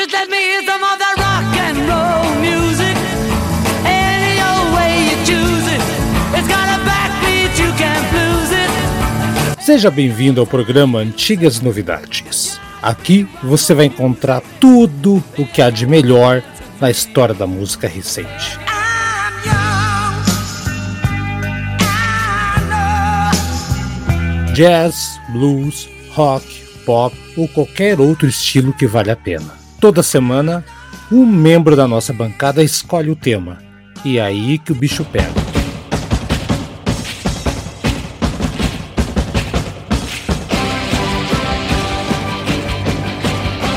Just let me hear some of that rock and roll music. Any old way you choose it. It's got a backbeat, you can't lose it. Seja bem-vindo ao programa Antigas Novidades. Aqui você vai encontrar tudo o que há de melhor na história da música recente. Jazz, blues, rock, pop ou qualquer outro estilo que vale a pena. Toda semana, um membro da nossa bancada escolhe o tema. E é aí que o bicho pega.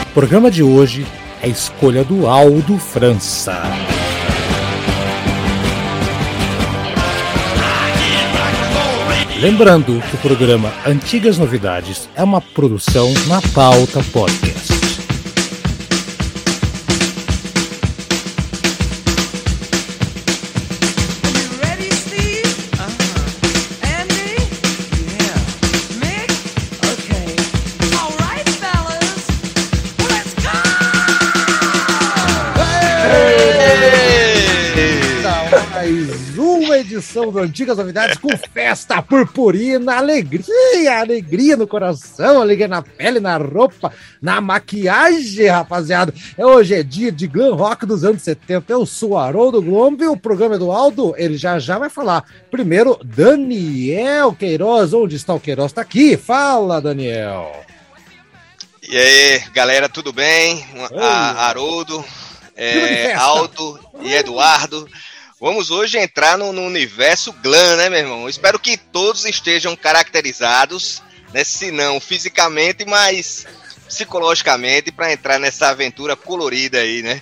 O programa de hoje é a escolha do Aldo França. Lembrando que o programa Antigas Novidades é uma produção na pauta podcast. Do Antigas Novidades com festa purpurina, alegria, alegria no coração, alegria na pele, na roupa, na maquiagem, rapaziada. É, Hoje é dia de glam rock dos anos 70. Eu sou o Haroldo Glombe, o programa é do Aldo, ele já já vai falar. Primeiro, Daniel Queiroz. Onde está o Queiroz? Está aqui. Fala, Daniel. E aí, galera, tudo bem? Oi. A Haroldo, é. Aldo e Eduardo. Vamos hoje entrar no, no universo glam, né, meu irmão? Espero que todos estejam caracterizados, né, se não fisicamente, mas psicologicamente, para entrar nessa aventura colorida aí, né?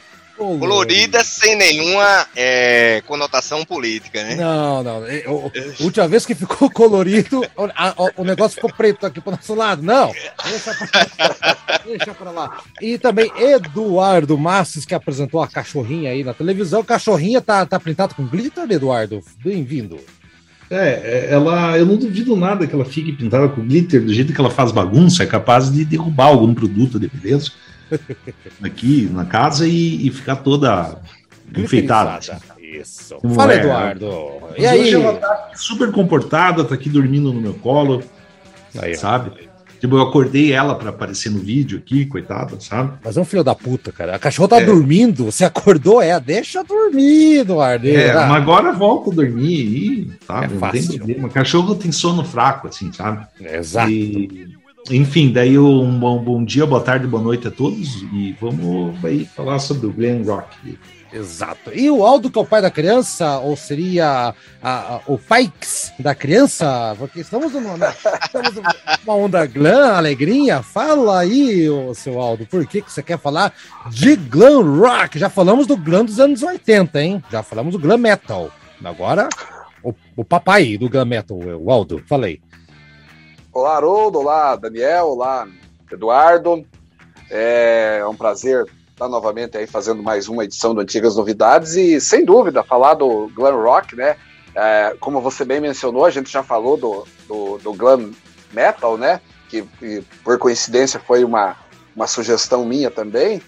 Colorida sem nenhuma é, conotação política, né? Não, não. é, o- a última vez que ficou colorido, o, a- o- o negócio ficou preto aqui pro nosso lado. Não, deixa pra, deixa pra lá. E também Eduardo Masses, que apresentou a cachorrinha aí na televisão. Cachorrinha tá, tá pintado com glitter, Eduardo? Bem-vindo. É, é, ela, eu não duvido nada que ela fique pintada com glitter, do jeito que ela faz bagunça, é capaz de derrubar algum produto de beleza aqui na casa e, e ficar toda enfeitada. Isso. Como Fala, é? Eduardo. E aí? Ela tá super comportada, tá aqui dormindo no meu colo, Aí, sabe? Tipo, eu acordei ela pra aparecer no vídeo aqui, coitada, sabe? Mas é um filho da puta, cara. A cachorra tá É. dormindo, você acordou, é, deixa dormir, Eduardo. É, Ah, mas agora volta a dormir e, sabe? É não tem fácil. problema. Cachorro tem sono fraco, assim, sabe? Exato. E, enfim, daí um bom, bom dia, boa tarde, boa noite a todos e vamos aí falar sobre o Glen Rock. Exato. E o Aldo, que é o pai da criança, ou seria a- a- o Pikes da criança? Porque estamos numa, estamos numa onda glam, alegria. Fala aí, ô, seu Aldo, por que, que você quer falar de glam rock? Já falamos do glam dos anos 80, hein? Já falamos do glam metal. Agora, o, o papai do glam metal, o Aldo, falei. Olá, Haroldo, olá, Daniel, olá, Eduardo. É um prazer estar novamente aí fazendo mais uma edição do Antigas Novidades e, sem dúvida, falar do glam rock, né? É, como você bem mencionou, a gente já falou do, do, do glam metal, né? Que, que, por coincidência foi uma, uma sugestão minha também.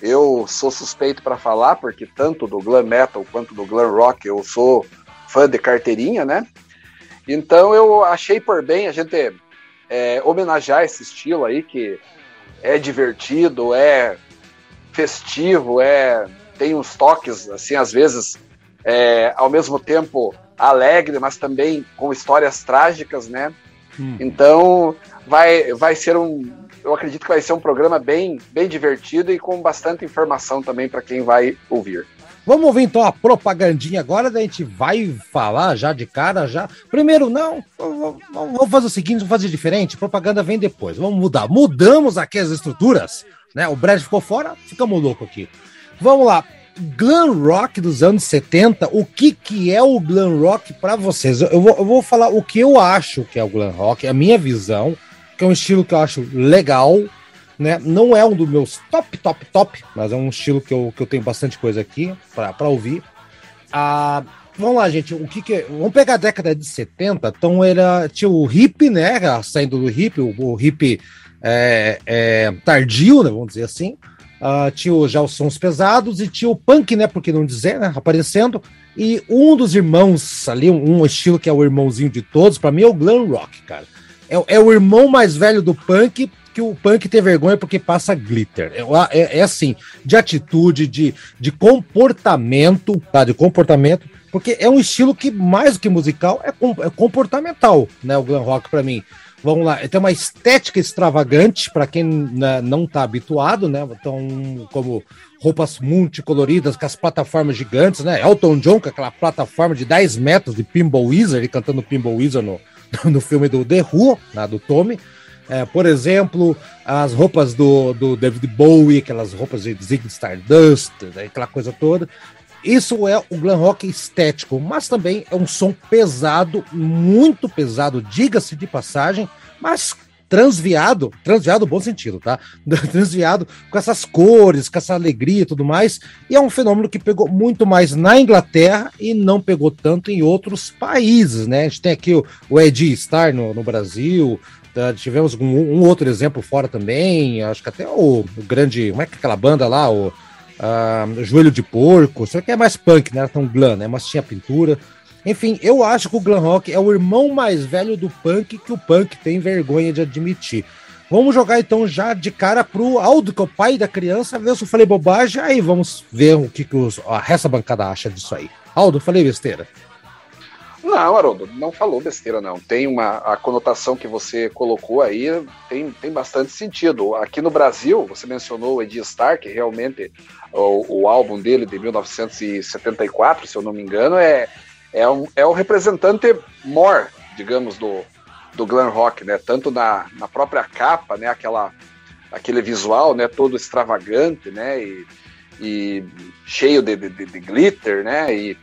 Eu sou suspeito para falar, porque tanto do glam metal quanto do glam rock eu sou fã de carteirinha, né? Então eu achei por bem a gente é, homenagear esse estilo aí que é divertido, é festivo, é tem uns toques assim às vezes é, ao mesmo tempo alegre, mas também com histórias trágicas, né? Hum. Então vai vai ser um eu acredito que vai ser um programa bem bem divertido e com bastante informação também para quem vai ouvir. Vamos ouvir então a propagandinha agora, daí a gente vai falar já de cara, já. Primeiro, não, vamos fazer o seguinte, vamos fazer diferente, propaganda vem depois, vamos mudar. Mudamos aqui as estruturas, né? O Brad ficou fora, ficamos louco aqui. Vamos lá, glam rock dos anos 70, o que que é o glam rock para vocês? Eu vou, eu vou falar o que eu acho que é o glam rock, a minha visão, que é um estilo que eu acho legal, né? Não é um dos meus top, top, top, mas é um estilo que eu, que eu tenho bastante coisa aqui para ouvir. Ah, vamos lá, gente. O que que é- Vamos pegar a década de 70. Então era tinha o hip, né? Saindo do hip, o, o hip é, é, tardio, né? Vamos dizer assim. Uh, tinha já os sons pesados e tinha o punk, né? Por que não dizer, né? Aparecendo. E um dos irmãos ali, um, um estilo que é o irmãozinho de todos, para mim é o glam rock, cara. É, é, o irmão mais velho do punk, que o punk tem vergonha porque passa glitter. É, é, é assim, de atitude, de, de comportamento, tá? De comportamento, porque é um estilo que, mais do que musical, é, é comportamental, né? O glam rock para mim. Vamos lá, tem uma estética extravagante para quem né, não está habituado, né? Então, como roupas multicoloridas com as plataformas gigantes, né? Elton John com aquela plataforma de 10 metros de Pinball Wizard, cantando Pinball Wizard no, no filme do The Who, né, do Tommy. É, por exemplo, as roupas do, do David Bowie, aquelas roupas de Ziggy Stardust, né, aquela coisa toda. Isso é o glam rock estético, mas também é um som pesado, muito pesado, diga-se de passagem, mas transviado, transviado no bom sentido, tá? transviado com essas cores, com essa alegria e tudo mais. E é um fenômeno que pegou muito mais na Inglaterra e não pegou tanto em outros países, né? A gente tem aqui o, o Ed Star no, no Brasil? Tivemos um, um, outro exemplo fora também, acho que até o, o grande, como é que é aquela banda lá, o uh, Joelho de Porco, só que é mais punk, não era tão glam, né? Mas tinha pintura. Enfim, eu acho que o glam rock é o irmão mais velho do punk que o punk tem vergonha de admitir. Vamos jogar então já de cara pro Aldo, que é o pai da criança, ver se eu falei bobagem, aí vamos ver o que, que os, a essa bancada acha disso aí. Aldo, falei besteira. Não, Haroldo, não falou besteira, não. Tem uma a conotação que você colocou aí, tem, tem bastante sentido. Aqui no Brasil, você mencionou o Eddie Stark, realmente o, o álbum dele de 1974, se eu não me engano, é, é, um, é o representante more, digamos, do, do glam rock, né? Tanto na, na própria capa, né? Aquela, aquele visual, né? Todo extravagante, né? E, e cheio de, de, de glitter, né? E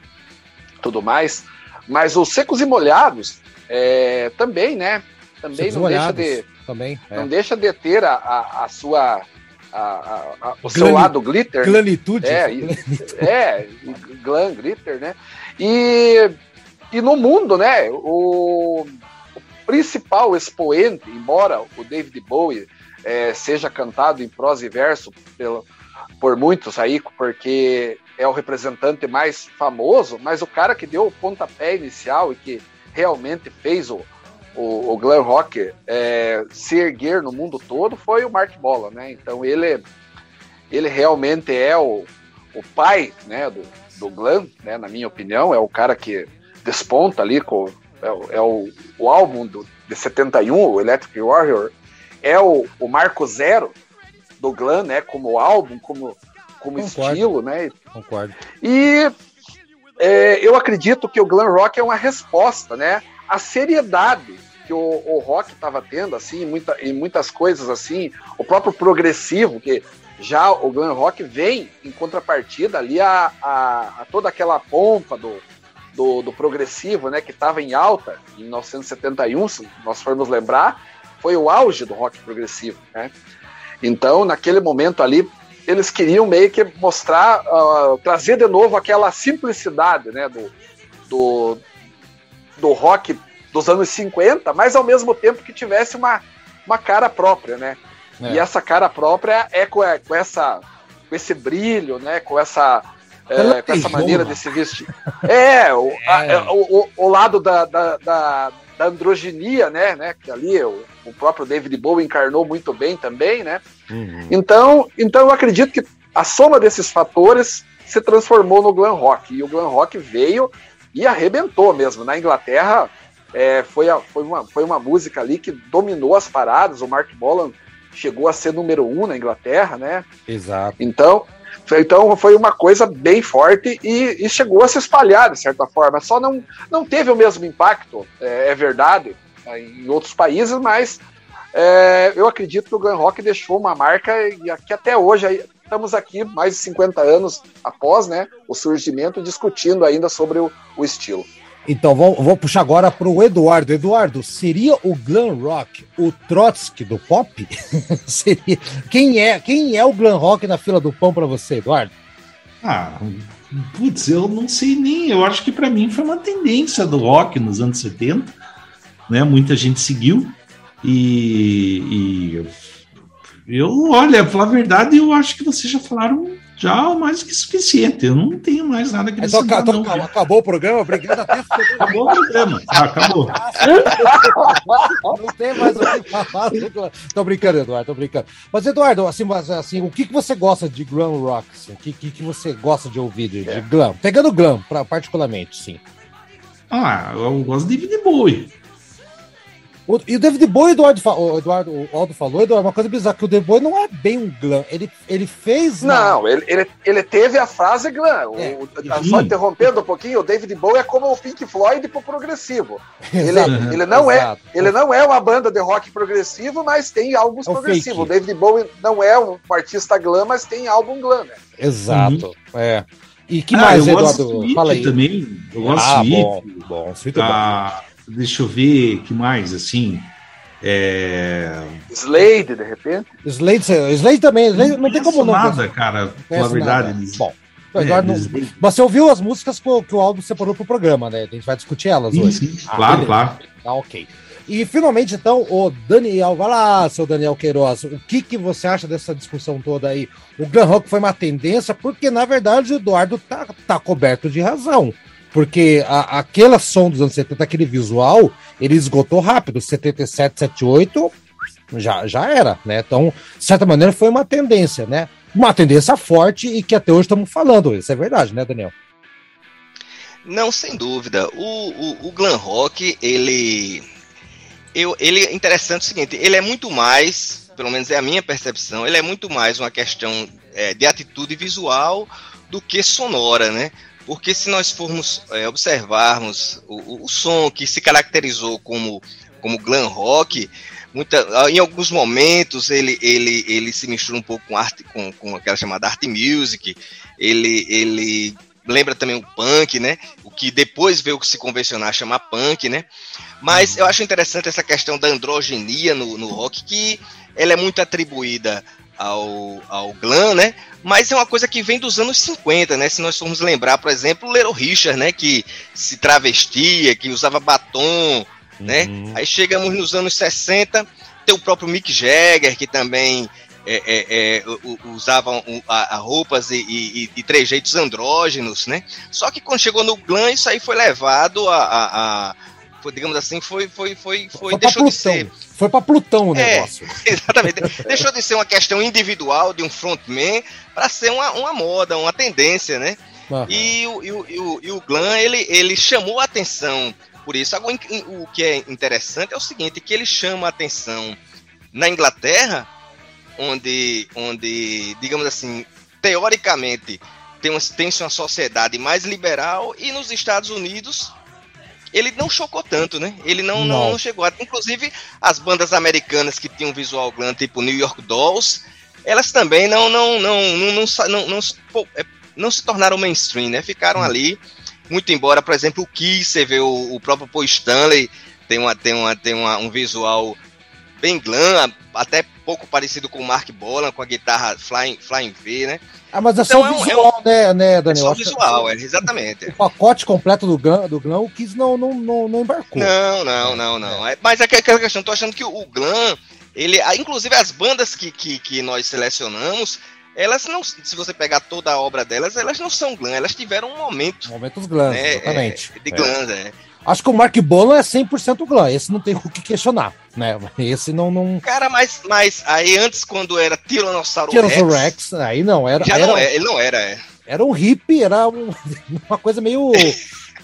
tudo mais mas os secos e molhados é, também, né? Também secos não deixa de. Também, é. Não deixa de ter a, a, a sua. A, a, o seu lado glitter. Né? Glanitude. É, é, glam, glitter, né? E, e no mundo, né? O, o principal expoente, embora o David Bowie é, seja cantado em prosa e verso pelo, por muitos aí, porque é o representante mais famoso, mas o cara que deu o pontapé inicial e que realmente fez o, o, o glam rock é, se erguer no mundo todo foi o Mark Bola, né? Então ele, ele realmente é o, o pai né, do, do glam, né, na minha opinião, é o cara que desponta ali com é, é o, o álbum do, de 71, o Electric Warrior, é o, o marco zero do glam, né, como álbum, como como Concordo. estilo, né? Concordo. E é, eu acredito que o glam rock é uma resposta, né? A seriedade que o, o rock estava tendo, assim, muita, em muitas coisas, assim, o próprio progressivo, que já o glam rock vem em contrapartida ali a, a, a toda aquela pompa do, do, do progressivo, né, que estava em alta em 1971, se nós formos lembrar, foi o auge do rock progressivo, né? Então, naquele momento ali, eles queriam meio que mostrar, uh, trazer de novo aquela simplicidade né, do, do, do rock dos anos 50, mas ao mesmo tempo que tivesse uma, uma cara própria, né? É. E essa cara própria é com, com, essa, com esse brilho, né? Com essa, é, com essa maneira de se vestir. É, o, é. A, o, o, o, lado da, da, da, da androginia, né, né? Que ali o, o próprio David Bowie encarnou muito bem também, né? Uhum. Então, então eu acredito que a soma desses fatores se transformou no glam rock e o glam rock veio e arrebentou mesmo na Inglaterra. É, foi, a, foi, uma, foi uma música ali que dominou as paradas. O Mark Bolan chegou a ser número um na Inglaterra, né? Exato. Então, então foi uma coisa bem forte e, e, chegou a se espalhar de certa forma. Só não, não teve o mesmo impacto, é, é verdade, em outros países, mas é, eu acredito que o glam rock deixou uma marca e que até hoje estamos aqui, mais de 50 anos após né, o surgimento, discutindo ainda sobre o, o estilo. Então, vou, vou puxar agora para o Eduardo. Eduardo, seria o glam rock o Trotsky do pop? seria. Quem é, quem é o glam rock na fila do pão para você, Eduardo? Ah, putz, eu não sei nem. Eu acho que para mim foi uma tendência do rock nos anos 70, né? Muita gente seguiu e, e Eu, olha, falar a verdade, eu acho que vocês já falaram já mais que suficiente. Eu não tenho mais nada que É só, acrescentar, acabou, não. acabou, acabou o programa, obrigado até Acabou o programa. Acabou. Não tem mais o que falar. Tô brincando, Eduardo, tô brincando. Mas, Eduardo, assim, mas, assim o que, que você gosta de glam rock? Assim? O que, que, que você gosta de ouvir de, de glam? Pegando glam, pra, particularmente, sim. Ah, eu gosto de David Bowie. O- e o David Bowie, Eduardo, o Eduardo, o Aldo falou, Eduardo, uma coisa bizarra, que o David Bowie não é bem um glam. Ele, ele fez. uma- Não, ele, ele, ele teve a frase glam. O- É. tá só interrompendo um pouquinho, o David Bowie é como o Pink Floyd pro progressivo. Ele, Exato, ele, não é, exato. ele não é uma banda de rock progressivo, mas tem álbuns É o progressivos. O David Bowie não é um artista glam, mas tem álbum glam. Né? Exato, é. E que Ah, mais, Eduardo? Fala aí. Também. Eu gosto ah, de bom, Sweet. bom, Sweet é bom. Deixa eu ver que mais, assim. É... Slade, de repente. Slade, Slade também, Slade, não tem como não. nada, cara. Pela conhece verdade. nada. Bom, É, Eduardo não- Mas você ouviu as músicas que o, que o Aldo separou pro programa, né? A gente vai discutir elas Sim, hoje. sim, Ah, claro, beleza. claro. Tá ok. E finalmente, então, o Daniel, vai lá, seu Daniel Queiroz, o que, que você acha dessa discussão toda aí? O glam rock foi uma tendência, porque na verdade o Eduardo tá, tá coberto de razão. Porque a, aquele som dos anos 70, aquele visual, ele esgotou rápido. 77, 78, já, já era, né? Então, de certa maneira, foi uma tendência, né? Uma tendência forte e que até hoje estamos falando. Isso é verdade, né, Daniel? Não, sem dúvida. O, o, o glam rock, ele, eu, ele é interessante o seguinte, ele é muito mais, pelo menos é a minha percepção, ele é muito mais uma questão é, de atitude visual do que sonora, né? Porque se nós formos é, observarmos o, o, som que se caracterizou como, como glam rock, muita, em alguns momentos ele, ele, ele se mistura um pouco com arte, com, com aquela chamada art music, ele, ele lembra também o punk, né? O que depois veio se convencionar a chamar punk, né? Mas eu acho interessante essa questão da androgenia no, no rock, que ela é muito atribuída ao, ao glam, né? Mas é uma coisa que vem dos anos 50, né? Se nós formos lembrar, por exemplo, o Little Richard, né? Que se travestia, que usava batom, né? Uhum. Aí chegamos nos anos 60, tem o próprio Mick Jagger, que também é, é, é, usavam a, a roupas e, e, e trejeitos andrógenos, né? Só que quando chegou no glam, isso aí foi levado a, a- foi, digamos assim, foi, foi, foi, foi, pra deixou de Plutão. ser Foi pra Plutão o É. negócio. Exatamente. Deixou de ser uma questão individual de um frontman para ser uma, uma moda, uma tendência, né? E o, e o, e o, e o glam, ele, ele chamou a atenção por isso. Agora, o que é interessante é o seguinte, que ele chama a atenção na Inglaterra, onde, onde digamos assim, teoricamente, tem uma, tem uma sociedade mais liberal, e nos Estados Unidos ele não chocou tanto, né? Ele não, não. Não. não chegou a... Inclusive, as bandas americanas que tinham visual glam, tipo New York Dolls, elas também não não não não, não, não, é, não se tornaram mainstream, né? Ficaram ali, muito embora, por exemplo, o Kiss, você vê o, o próprio Paul Stanley, tem, uma, tem, uma, tem uma, um visual bem glam, até pouco parecido com o Mark Bolan, com a guitarra Flying, Flying V, né? Ah, mas é Então só é o um- visual, né, né, É Daniel? só Acho que visual, é, exatamente. O pacote completo do Glam, do Glam o Kiss não, não, não, não embarcou. Não, não, não, não. É, mas é aquela questão, tô achando que o glam, ele, inclusive as bandas que, que, que nós selecionamos, elas não, se você pegar toda a obra delas, elas não são glam, elas tiveram um momento Momentos Glam, né, exatamente. é, de É. glam, é. Acho que o Mark Bolan é 100% Glam. Esse não tem o que questionar, né? Esse não. não... Cara, mas, mas aí antes, quando era Tiranossauro Tyrannosaurus Rex, Rex, aí não. Era, já era, não é, ele não era, é. era um hippie, era um- uma coisa meio.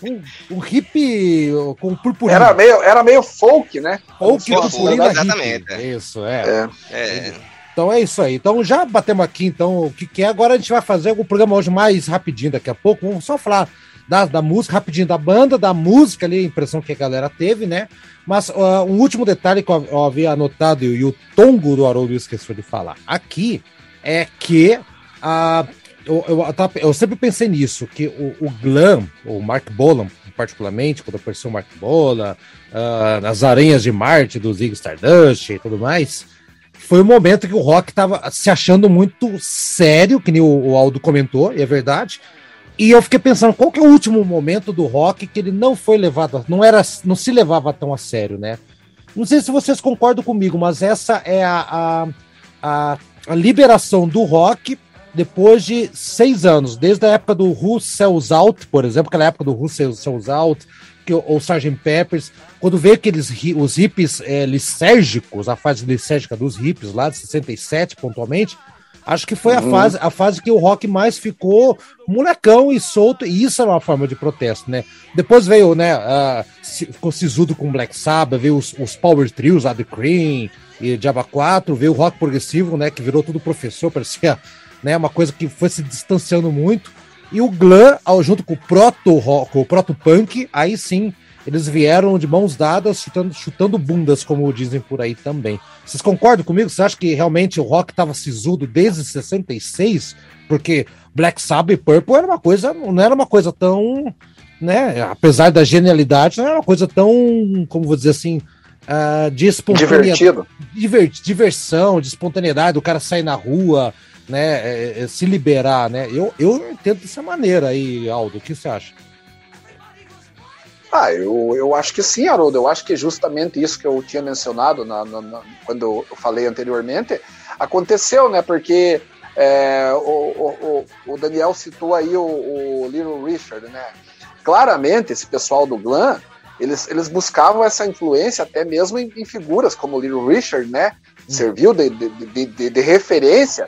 Um, um hippie com purpurina. Era meio, era meio folk, né? Que Folk, purpurina exatamente, hippie. Isso, é. É. é. Então é isso aí. Então já batemos aqui, então, o que, que é. Agora a gente vai fazer o programa hoje mais rapidinho daqui a pouco. Vamos só falar da, da música, rapidinho da banda, da música ali, a impressão que a galera teve, né? Mas ah, um último detalhe que eu, eu havia anotado e o Tongo do Haroldo esqueceu de falar aqui é que a. eu, eu, eu eu sempre pensei nisso, que o, o Glam, o Mark Bolan, particularmente, quando apareceu o Mark Bolan, ah, nas aranhas de Marte, do Zig Stardust e tudo mais, foi o momento que o rock tava se achando muito sério, que nem o Aldo comentou, e é verdade. E eu fiquei pensando, qual que é o último momento do rock que ele não foi levado, não era, não se levava tão a sério, né? Não sei se vocês concordam comigo, mas essa é a, a, a, liberação do rock depois de seis anos, desde a época do Who Sells Out, por exemplo, aquela época do Who Sells Out, que, ou Sgt. Peppers, quando veio aqueles os hippies é, a fase lisérgica dos hippies lá de 67 pontualmente, acho que foi a, fase, a fase que o rock mais ficou molecão e solto, e isso era uma forma de protesto, né? Depois veio, né, se- ficou sisudo com Black Sabbath, veio os, os Power Trios, a The Cream e Diaba 4, veio o rock progressivo, né, que virou tudo professor, parecia né, uma coisa que foi se distanciando muito. E o glam, ao- junto com o proto rock, o proto punk, aí sim, eles vieram de mãos dadas, chutando, chutando bundas, como dizem por aí também. Vocês concordam comigo? Você acha que realmente o rock estava sisudo desde 66? Porque Black Sabbath e Purple era uma coisa, não era uma coisa tão, né, apesar da genialidade, não era uma coisa tão, como vou dizer assim, ah, de espontaneidade diver- diversão, de espontaneidade, o cara sair na rua, né, é, é, se liberar, né? Eu, eu entendo dessa maneira aí, Aldo. O que você acha? Ah, eu, eu acho que sim, Haroldo. Eu acho que justamente isso que eu tinha mencionado na, na- na- quando eu falei anteriormente aconteceu, né? Porque é, o, o, o- Daniel citou aí o, o Little Richard, né? Claramente, esse pessoal do Glam, eles, eles buscavam essa influência até mesmo em, em figuras como o Little Richard, né? Serviu de, de, de, de- de referência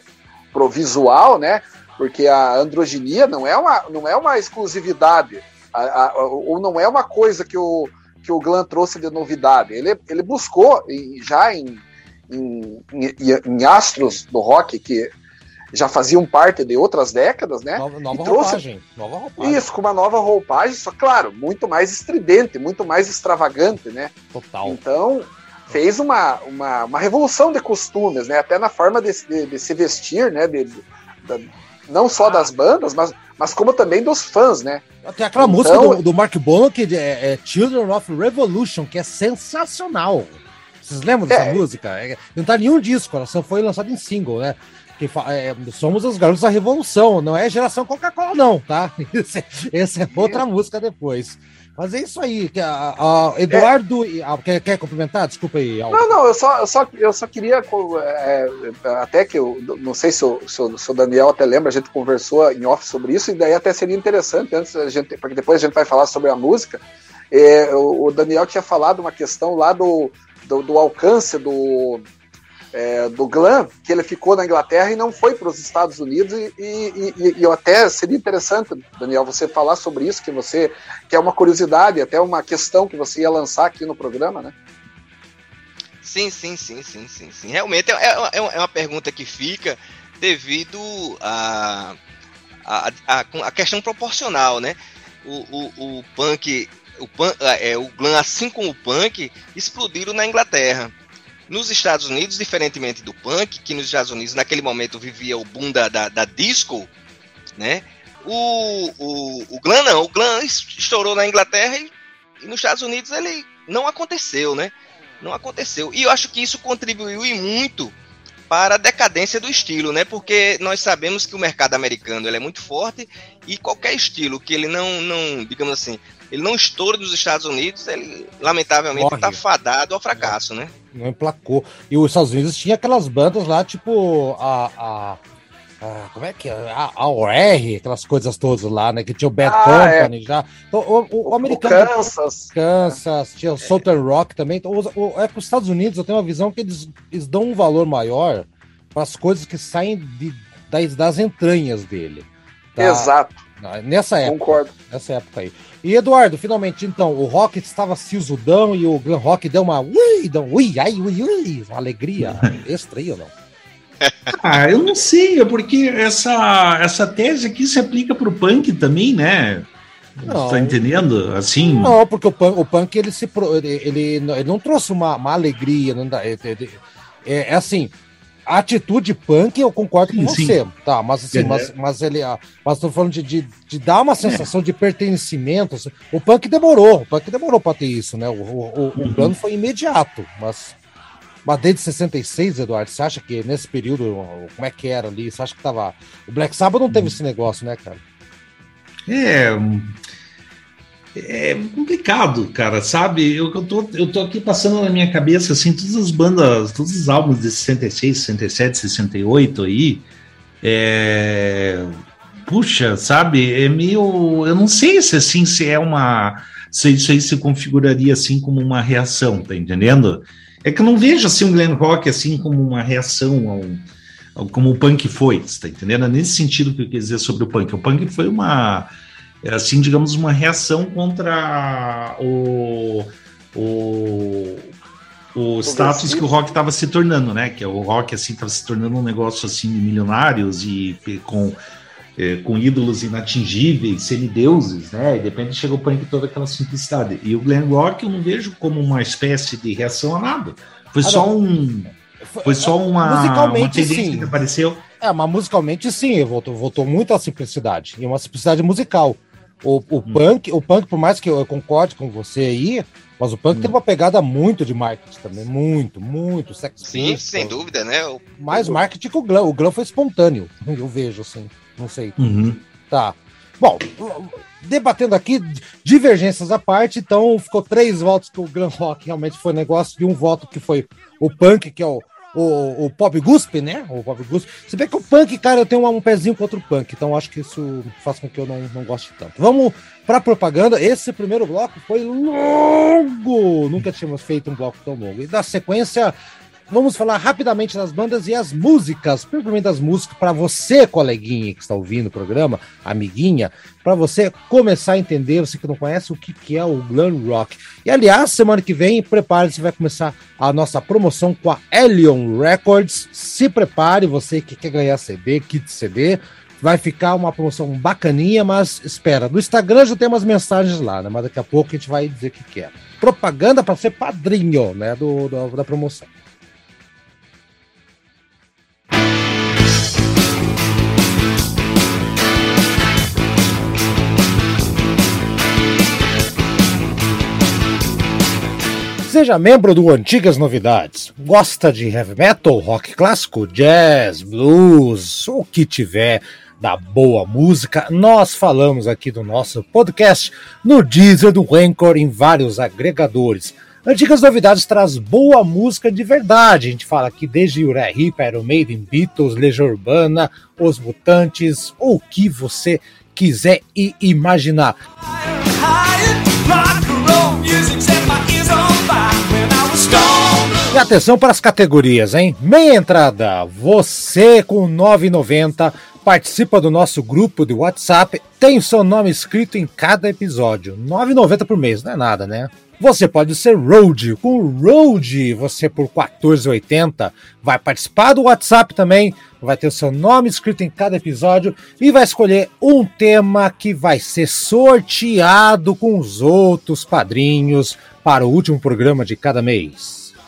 pro visual, né? Porque a androginia não é uma, não é uma exclusividade a- a- ou não é uma coisa que o, que o Glam trouxe de novidade. Ele, ele buscou em- já em, em, em, astros do rock que já faziam parte de outras décadas, né? Nova, nova E trouxe- roupagem. Nova roupagem. Isso, com uma nova roupagem, só claro, muito mais estridente, muito mais extravagante, né? Total. Então, fez uma, uma, uma revolução de costumes, né? Até na forma de, de- de se vestir, né? De, de- não só das bandas, mas, mas como também dos fãs, né? Tem aquela Então- música do, do Mark Bono que é, é Children of Revolution, que é sensacional. Vocês lembram dessa É. música? É, não tá nenhum disco, ela só foi lançada em single, né? Que é, somos os garotos da revolução, não é geração Coca-Cola, não, tá? Essa é outra música depois. Mas é isso aí. que a- a- Eduardo, e- ah, quer, quer complementar? Desculpa aí. Não, não, eu só, eu só, eu só queria. co- é, até que eu não sei se o, se, o, se o Daniel até lembra, a gente conversou em off sobre isso, e daí até seria interessante, antes a gente, porque depois a gente vai falar sobre a música. É, o, o Daniel tinha falado uma questão lá do, do, do alcance do, é, do Glam, que ele ficou na Inglaterra e não foi para os Estados Unidos, e, e, e, e até seria interessante, Daniel, você falar sobre isso, que você que é uma curiosidade, até uma questão que você ia lançar aqui no programa, né? Sim, sim, sim, sim, sim, sim. Realmente é, é, é uma- é uma pergunta que fica devido a, a, a, a questão proporcional, né? O, o, o punk, o, punk é, o glam, assim como o punk, explodiram na Inglaterra. Nos Estados Unidos, diferentemente do punk, que nos Estados Unidos naquele momento vivia o boom da, da, da disco, né? O, o, o glam não, o glam estourou na Inglaterra e, e nos Estados Unidos ele não aconteceu, né? não aconteceu. E eu acho que isso contribuiu e muito para a decadência do estilo, né? Porque nós sabemos que o mercado americano ele é muito forte e qualquer estilo que ele não, não digamos assim, ele não estoure nos Estados Unidos, ele lamentavelmente está fadado ao fracasso, né? Não emplacou. E os Estados Unidos tinha aquelas bandas lá, tipo a. a- a- como é que é? A, a OR, aquelas coisas todas lá, né? Que tinha o Bad Ah, Company já. Então, o, o- o O americano. Kansas. Kansas, tinha o Southern Rock também. Então, o- é que os Estados Unidos eu tenho uma visão que eles, eles dão um valor maior para as coisas que saem de, das, das entranhas dele. tá? Exato, Nessa época. concordo. Nessa época aí. E Eduardo, finalmente, então, o rock estava sisudão e o glam rock deu uma ui, deu um ui, ai, ui, ui, uma alegria extra aí ou não? Ah, eu não sei, é porque essa, essa tese aqui se aplica pro punk também, né? Não. Tá entendendo? Assim. Não, porque o punk, o punk ele se ele, ele, não trouxe uma, uma alegria, não dá, é- é- é assim, a atitude punk eu concordo com Sim, você, tá, mas assim, É. mas, mas ele, ah, mas tô falando de, de, de dar uma sensação de pertencimento, assim, o punk demorou, o punk demorou pra ter isso, né, o, o, o- o plano foi imediato, mas, mas desde 66, Eduardo, você acha que nesse período, como é que era ali, você acha que tava, o Black Sabbath não teve esse negócio, né, cara? É. é complicado, cara, sabe? Eu, eu, tô, eu tô aqui passando na minha cabeça, assim, todas as bandas, todos os álbuns de 66, 67, 68 aí. É... Puxa, sabe? É meio. Eu não sei se assim se é uma. Se isso aí se configuraria assim como uma reação, tá entendendo? É que eu não vejo assim um Glen Rock assim como uma reação ao, como o punk foi, tá entendendo? É nesse sentido que eu quis dizer sobre o punk. O punk foi uma assim, digamos, uma reação contra o, o, o status que o rock estava se tornando, né? Que é o rock assim estava se tornando um negócio assim de milionários e com é, com ídolos inatingíveis, semideuses, né? E de repente chegou o punk toda aquela simplicidade. E o glam rock eu não vejo como uma espécie de reação a nada. Foi ah, só não. um foi só uma, musicalmente, uma sim. que apareceu. É, mas musicalmente sim, voltou, voltou muito à simplicidade. E uma simplicidade musical. O, o hum. punk, o punk, por mais que eu, concorde com você aí, mas o punk hum. tem uma pegada muito de marketing também, muito, muito sexy. Sim, sem dúvida, né? O... Mais marketing que o glam. O glam foi espontâneo, eu vejo assim, não sei. Uhum. Tá. Bom, debatendo aqui, divergências à parte, então ficou três votos que o glam rock realmente foi negócio, e um voto que foi o punk, que é o o, o pop guspe, né? O pop guspe. Se bem que o punk, cara, eu tenho um, um pezinho contra o punk, então acho que isso faz com que eu não, não goste tanto. Vamos para propaganda. Esse primeiro bloco foi longo. Nunca tínhamos feito um bloco tão longo. E da sequência, Vamos falar rapidamente das bandas e as músicas, principalmente das músicas para você, coleguinha que está ouvindo o programa, amiguinha, para você começar a entender, você que não conhece, o que, que é o glam rock. E aliás, semana que vem, prepare-se, vai começar a nossa promoção com a Elion Records. Se prepare, você que quer ganhar CD, kit CD, vai ficar uma promoção bacaninha, mas espera, no Instagram já tem umas mensagens lá, né? Mas daqui a pouco a gente vai dizer o que, que é. Propaganda para ser padrinho, né, do, do da promoção. Seja membro do Antigas Novidades. Gosta de heavy metal, rock clássico, jazz, blues, o que tiver da boa música, nós falamos aqui do nosso podcast no Deezer do Anchor em vários agregadores. Antigas Novidades traz boa música de verdade. A gente fala aqui desde Uriah Heep, Iron Maiden, Beatles, Legião Urbana, Os Mutantes, ou o que você quiser e imaginar. E atenção para as categorias, hein? Meia entrada, você com 9,90 participa do nosso grupo de WhatsApp, tem o seu nome escrito em cada episódio. 9,90 por mês, não é nada, né? Você pode ser Road. Com Road, você por 14,80 vai participar do WhatsApp também, vai ter o seu nome escrito em cada episódio e vai escolher um tema que vai ser sorteado com os outros padrinhos para o último programa de cada mês.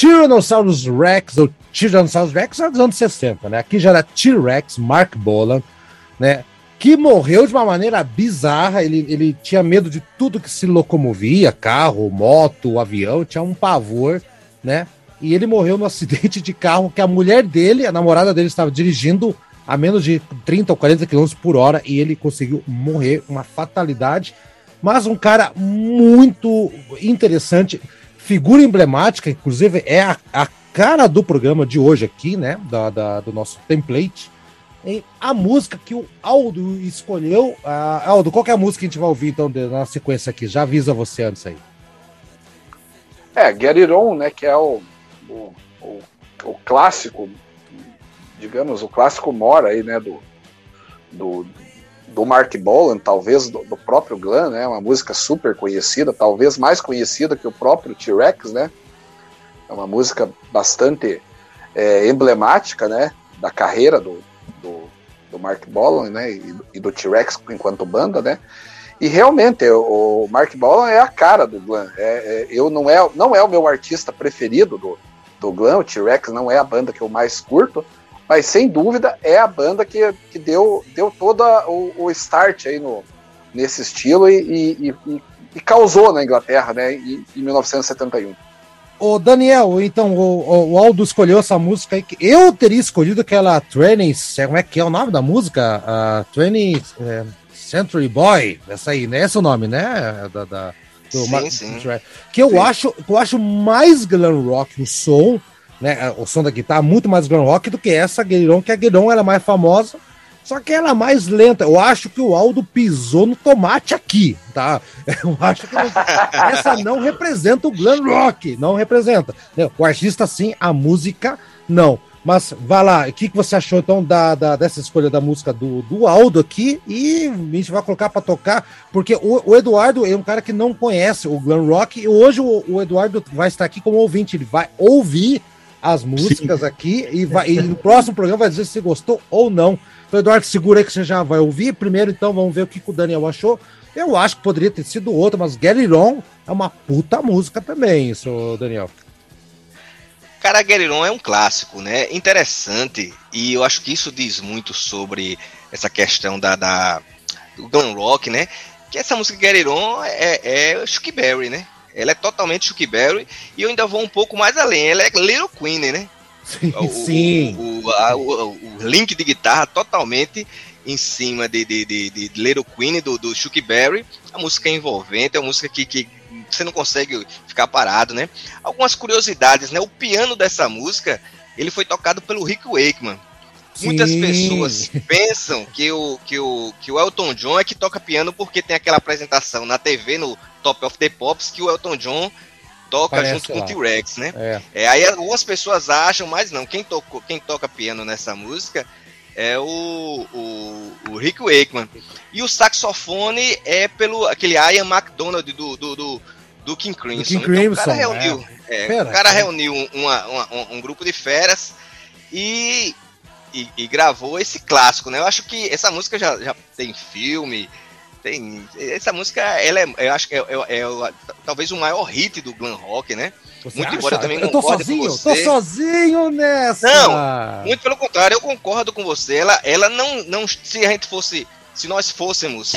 Tyrannosaurus Rex, ou Tyrannosaurus Rex é dos anos 60, né? Aqui já era T-Rex, Mark Bolan, né? Que morreu de uma maneira bizarra. Ele, ele tinha medo de tudo que se locomovia, carro, moto, avião, tinha um pavor, né? E ele morreu no acidente de carro que a mulher dele, a namorada dele, estava dirigindo a menos de 30 ou 40 km por hora e ele conseguiu morrer, uma fatalidade. Mas um cara muito interessante figura emblemática, inclusive é a, a cara do programa de hoje aqui, né? Da, da do nosso template. E a música que o Aldo escolheu. Uh, Aldo, qual é a música que a gente vai ouvir então na sequência aqui? Já avisa você antes aí. É, Get It On, né? Que é o, o, o, o clássico, digamos, o clássico mora aí, né? Do, do, do Mark Bolan, talvez do, do próprio Glenn, né? Uma música super conhecida, talvez mais conhecida que o próprio T-Rex, né? É uma música bastante é, emblemática, né? Da carreira do, do, do Mark Bolan, né? E, e do T-Rex enquanto banda, né? E realmente, o Mark Bolan é a cara do Glenn. É, é, eu não é, não é o meu artista preferido do, do Glenn, o T-Rex não é a banda que eu mais curto, mas sem dúvida é a banda que, que deu, deu todo o, o start aí no, nesse estilo e, e, e, e causou na Inglaterra, né, em, em 1971. Ô Daniel, então o, o, Aldo escolheu essa música aí que eu teria escolhido aquela Training, como é que é o nome da música? Uh, Training é, Century Boy, essa aí, né? Esse é o nome, né? Da, da do sim, sim. Que eu sim. acho, eu acho mais glam rock o som, né? O som da guitarra muito mais glam rock do que essa Gueiron, que a Gueiron era mais famosa, só que ela é mais lenta. Eu acho que o Aldo pisou no tomate aqui, tá? Eu acho que essa não representa o glam rock, não representa. O artista sim, a música não. Mas vai lá, o que, que você achou então da, da, dessa escolha da música do, do Aldo aqui? E a gente vai colocar para tocar, porque o, o, Eduardo é um cara que não conhece o glam rock, e hoje o, o Eduardo vai estar aqui como ouvinte, ele vai ouvir as músicas Sim. aqui e, vai, e no próximo programa vai dizer se gostou ou não. Então, Eduardo, segura aí que você já vai ouvir. Primeiro, então, vamos ver o que, que o Daniel achou. Eu acho que poderia ter sido outro, mas Get It On é uma puta música também, isso, Daniel. Cara, Guerrilon é um clássico, né? Interessante. E eu acho que isso diz muito sobre essa questão da, da do glam rock, né? Que essa música Guerrilon é, é Chuck Berry, né? Ela é totalmente Chuck Berry. E eu ainda vou um pouco mais além. Ela é Little Queen, né? Sim. O, sim. O, o, a, o, o, link de guitarra totalmente em cima de, de, de, de Little Queen do, do Chuck Berry. A música é envolvente, é uma música que, que você não consegue ficar parado, né? Algumas curiosidades, né? O piano dessa música, ele foi tocado pelo Rick Wakeman. Sim. Muitas pessoas pensam que o, que, o, que o Elton John é que toca piano porque tem aquela apresentação na TV, no Top of the Pops, que o Elton John toca Parece junto lá. com o T-Rex, né? É. é. aí algumas pessoas acham, mas não, quem, tocou, quem toca piano nessa música é o, o, o Rick Wakeman. E o saxofone é pelo aquele Ian McDonald do, do, do, do King Crimson. King Crimson então, o cara reuniu, é. É, Pera, o cara reuniu uma, uma, um grupo de feras e, e, e, gravou esse clássico, né? Eu acho que essa música já, já tem filme, tem essa música, ela é, eu acho que é, é, é, talvez o maior hit do glam rock, né? Você muito acha? embora eu também eu tô sozinho, tô sozinho nessa. Não, muito pelo contrário, eu concordo com você. Ela, ela não, não, se a gente fosse, se nós fôssemos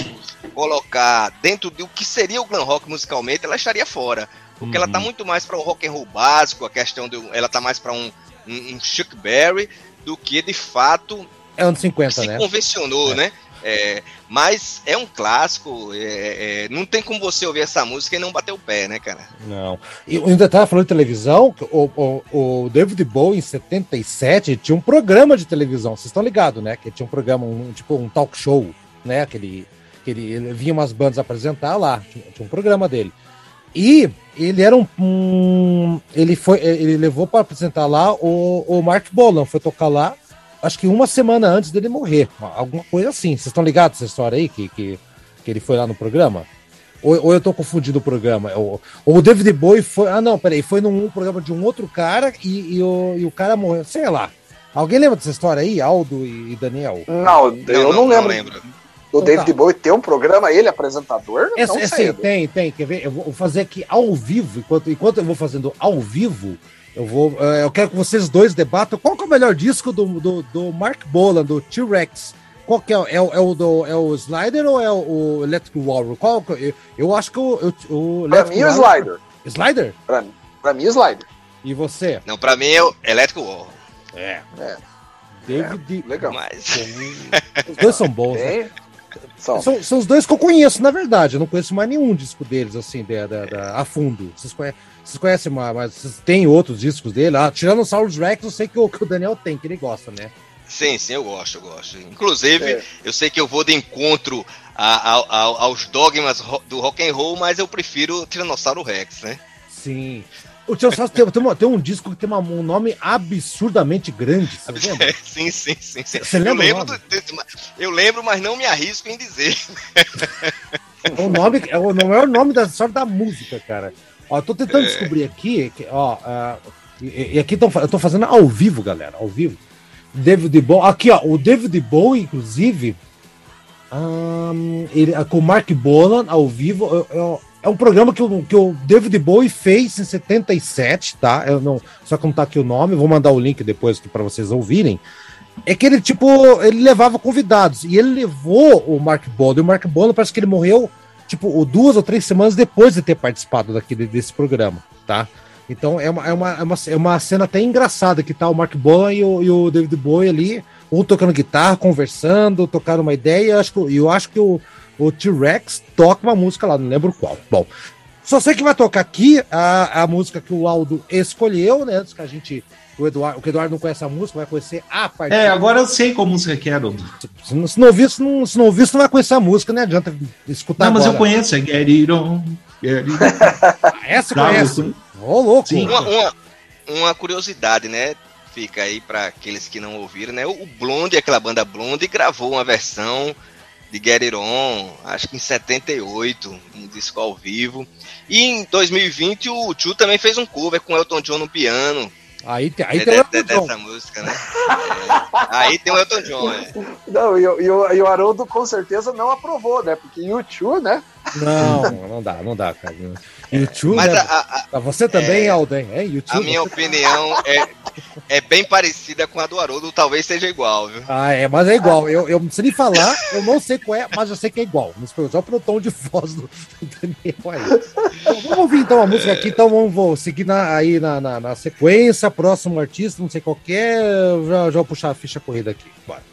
colocar dentro do que seria o glam rock musicalmente, ela estaria fora, porque uhum. ela tá uhum. muito mais para o rock and roll básico, a questão de, ela tá mais para um, um, um Chuck Berry do que de fato é anos 50, se né? convencionou, é. né? É, mas é um clássico, é, é, não tem como você ouvir essa música e não bater o pé, né, cara? Não. E ainda estava falando de televisão, o, o, o, David Bowie, em 77, tinha um programa de televisão, vocês estão ligados, né? Que tinha um programa, um, tipo um talk show, né? Que ele, que ele, ele vinha umas bandas apresentar lá, tinha, tinha um programa dele. E ele era um, um, ele foi ele levou para apresentar lá o, o Mark Bolan foi tocar lá acho que uma semana antes dele morrer. Alguma coisa assim. Vocês estão ligados essa história aí? Que, que, que ele foi lá no programa? Ou, ou eu tô confundindo o programa? Ou, ou, o David Bowie foi. Ah, não, peraí. Foi num programa de um outro cara e, e, o, e o cara morreu. Sei lá. Alguém lembra dessa história aí, Aldo e Daniel? Não, eu não, não, não lembro. lembro. O então, David tá. Bowie tem um programa, ele é apresentador? Esse, não sei. tem, tem. Quer ver? Eu vou fazer aqui ao vivo, enquanto, enquanto eu vou fazendo ao vivo, eu vou. Eh, eu quero que vocês dois debatam qual é o melhor disco do, do, do Mark Bolan, do T-Rex. Qual que é? É, é, o do, é o Slider ou é o Electric Warrior? Qual, eu, eu acho que o. o, o pra mim é o Slider. Slider? Pra, pra mim é Slider. E você? Não, pra mim é o Electric Warrior. É. é. David. É, legal. Mas... Os dois são bons. Né? São. São, são. os dois que eu conheço, na verdade. Eu não conheço mais nenhum disco deles, assim, da, da, da a fundo. Vocês conhecem? Vocês conhecem, mas tem outros discos dele? Ah, Saurus Rex, eu sei que o, que o Daniel tem, que ele gosta, né? Sim, sim, eu gosto, eu gosto. Inclusive, é. eu sei que eu vou de encontro a, a, a, aos dogmas do rock and roll, mas eu prefiro o Tiranossauro Rex, né? Sim. O Tio Salso tem, tem, tem um disco que tem uma- um nome absurdamente grande. Você lembra? sim, sim, sim. Você eu, lembra o lembro do- eu lembro, mas não me arrisco em dizer. É o nome, é o, não é o nome da história da música, cara. Ó, eu tô tentando descobrir aqui, ó, ah, e, e aqui tão, fa- eu tô fazendo ao vivo, galera, ao vivo. David Bowie, aqui ó, o David Bowie, inclusive, ahn, ele, com o Mark Bolan ao vivo, eu- eu- é um programa que o, que o David Bowie fez em 77, tá? Eu não, só que não tá aqui o nome, vou mandar o link depois para vocês ouvirem. É que ele, tipo, ele levava convidados. E ele levou o Mark Bolan. E o Mark Bolan parece que ele morreu, tipo, duas ou três semanas depois de ter participado daquele, desse programa, tá? Então é uma, é, uma, é, uma, é uma cena até engraçada que tá o Mark Bolan e o, e o David Bowie ali, um tocando guitarra, conversando, tocando uma ideia. E eu acho que, eu acho que o, o T-Rex toca uma música lá, não lembro qual. Bom, só sei que vai tocar aqui a, a música que o Aldo escolheu, né? Antes que a gente. O Eduardo, o que o Eduardo não conhece a música, vai conhecer a partir. É, agora eu sei qual música que era. Dudu. Se não, se não ouvir, se não, se não ouvir, você não vai conhecer a música, né? Adianta escutar Não, mas eu agora. conheço, é Get It On. Get It On. Ah, Essa Tá, conhece. eu- Ô, louco. Sim. Uma, uma, uma curiosidade, né? Fica aí para aqueles que não ouviram, né? O Blonde, aquela banda Blonde, gravou uma versão de Get It On, acho que em 78, um disco ao vivo. E em 2020 o Tio também fez um cover com Elton John no piano. Aí, tem- aí é, tem de- o de- Elton John. dessa música, né? É. Aí tem o Elton John, é. Não, e, o- e, o, e o Haroldo com certeza não aprovou, né? Porque YouTube, né? Não, não dá, não dá, cara. YouTube, Mas né? a, a- Você também, é, Aldo, hein? É, YouTube. a minha opinião é, é bem parecida com a do Haroldo, talvez seja igual, viu? Ah, é, mas é igual. Eu, eu não sei nem falar, eu não sei qual é, mas eu sei que é igual. Mas foi Só pelo tom de voz do, Daniel aí. Então, vamos ouvir então a música aqui, então vamos vou seguir na- aí na, na, na sequência. Próximo artista, não sei qual que é, já, já vou puxar a ficha corrida aqui. Bora.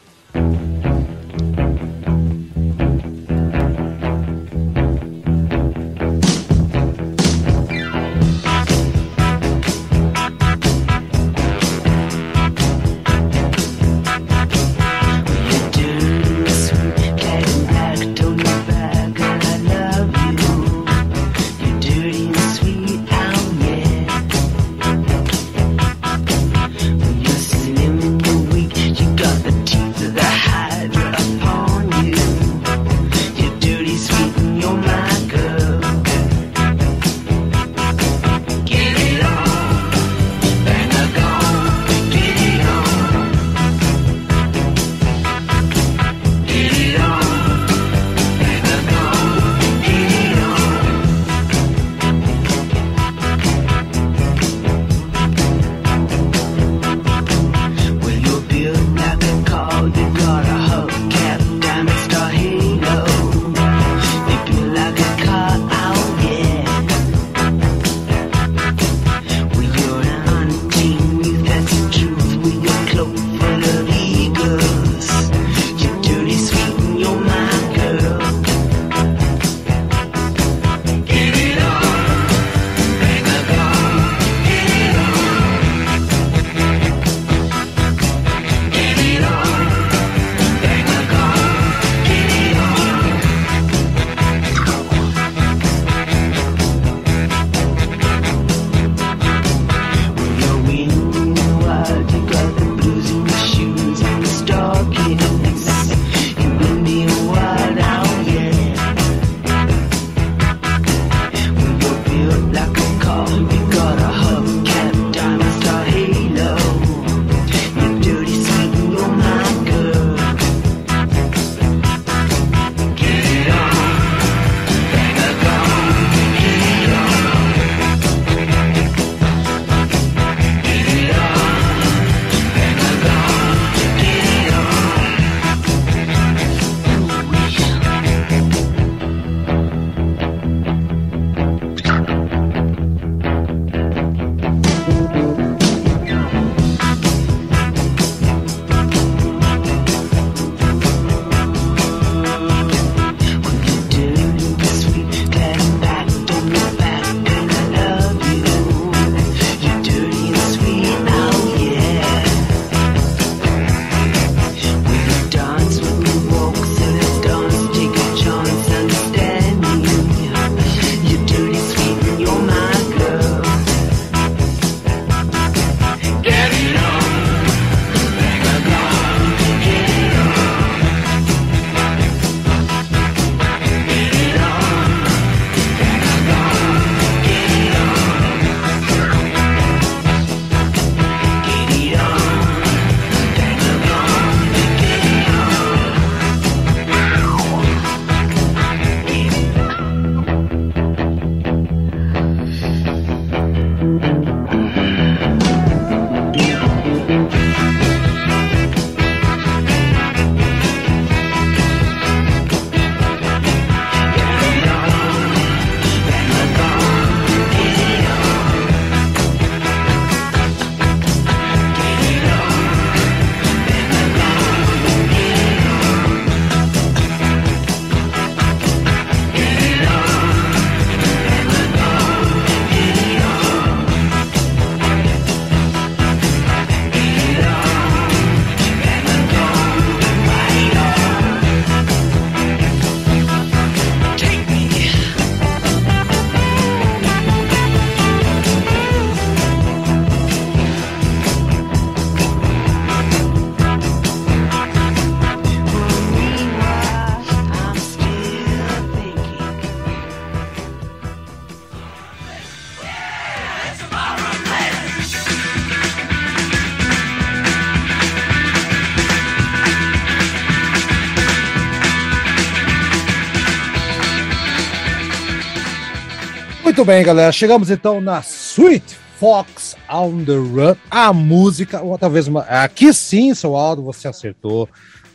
Muito bem, galera. Chegamos então na Sweet Fox on the Run. A música, ou talvez uma. Aqui sim, seu Aldo, você acertou.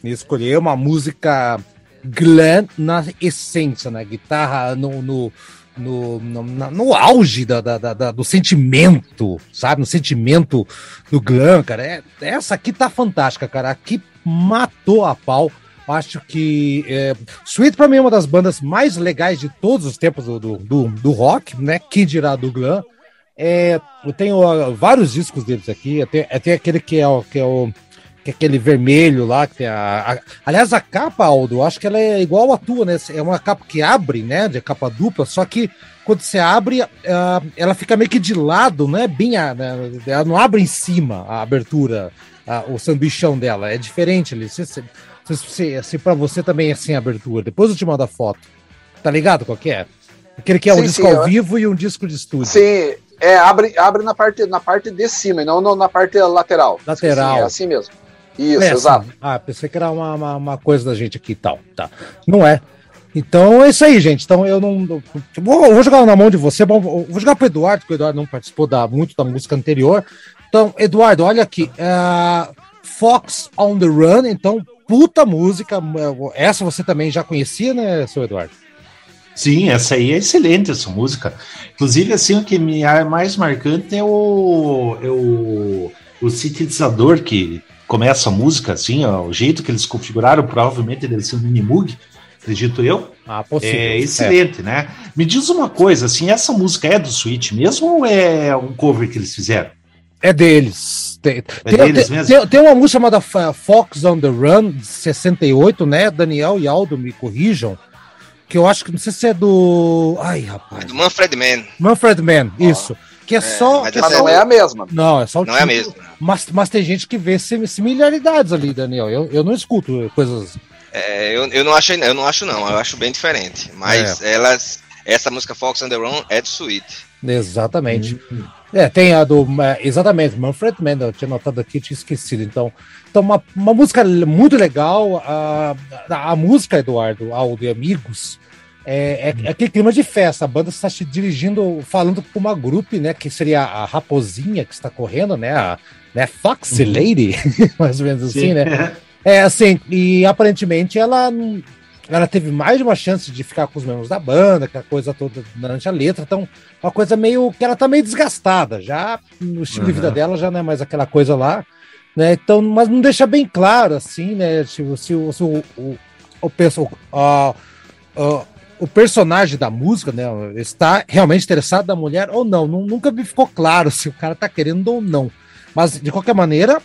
Escolher uma música glam na essência, na guitarra, no, no, no, no, no auge da- da- da- do sentimento, sabe? No sentimento do glam, cara. É, essa aqui tá fantástica, cara. Aqui matou a pau. Acho que é, Sweet pra mim é uma das bandas mais legais de todos os tempos do, do, do, rock, né? Que dirá do glam. É, eu tenho ó, vários discos deles aqui. Até aquele que é, o, que é o que é aquele vermelho lá, que tem a, a- Aliás, a capa, Aldo, eu acho que ela é igual a tua, né? É uma capa que abre, né? De capa dupla, só que quando você abre, ah, ela fica meio que de lado, não é bem né? Ela não abre em cima a abertura, a- o sanduichão dela. É diferente ali. Se, se, se, se, pra você também é sem abertura, depois eu te mando a foto. Tá ligado qual que é? Aquele que é um Sim, disco sim, ao eu- vivo e um disco de estúdio. Sim, é, abre, abre na, parte, na parte de cima e não no- na parte lateral. Lateral. Sim, é assim mesmo. Isso, É, exato. sim. Ah, pensei que era uma, uma, uma coisa da gente aqui e tal. Tá. Não é. Então é isso aí, gente. Então eu não. eu Vou, jogar na mão de você. Bom, vou jogar pro Eduardo, porque o Eduardo não participou da, muito da música anterior. Então, Eduardo, olha aqui. é, Fox on the Run. Então, puta música. Essa você também já conhecia, né, seu Eduardo? Sim, essa aí é excelente, essa música. Inclusive, assim, o que me é mais marcante é o, é o, o sintetizador que começa a música, assim, ó, o jeito que eles configuraram, provavelmente deve ser um Minimoog, acredito eu. Ah, possível. É excelente, né? Me diz uma coisa, assim, essa música é do Switch mesmo ou é um cover que eles fizeram? É deles. Tem, É tem, deles tem- mesmo? tem- tem uma música chamada Fox on the Run, de 68, né? Daniel e Aldo me corrijam. Que eu acho que não sei se é do. Ai, rapaz. Do Manfred Mann. Manfred Mann, isso. Que é só. mas que é Mas só- não é a mesma. Não, é só o Não é a mesma. Mas, mas tem gente que vê sim- similaridades ali, Daniel. Eu, eu não escuto coisas. É, eu, eu não acho, eu não acho não, eu acho bem diferente. Mas elas, essa música Fox on the Run é do Sweet. Exatamente. É, tem a do. é, exatamente, Manfred Mann, eu tinha notado aqui, tinha esquecido. Então, então uma, uma música muito legal. A, a, música, Eduardo, Aldo e amigos, é, é, é aquele clima de festa. A banda está se dirigindo, falando com uma grupo, né? Que seria a raposinha que está correndo, né? A né, Foxy Lady, mais ou menos assim, né? É, assim, e aparentemente ela ela teve mais de uma chance de ficar com os membros da banda, aquela coisa toda durante a letra, então uma coisa meio que ela tá meio desgastada, já no estilo de vida Uhum. dela já não é mais aquela coisa lá, né? Então, mas não deixa bem claro assim, né? Se, se, o- se o, o, o, perso- a- a- o personagem da música, né, está realmente interessado na mulher ou não. Nu- Nunca me ficou claro se o cara tá querendo ou não. Mas de qualquer maneira,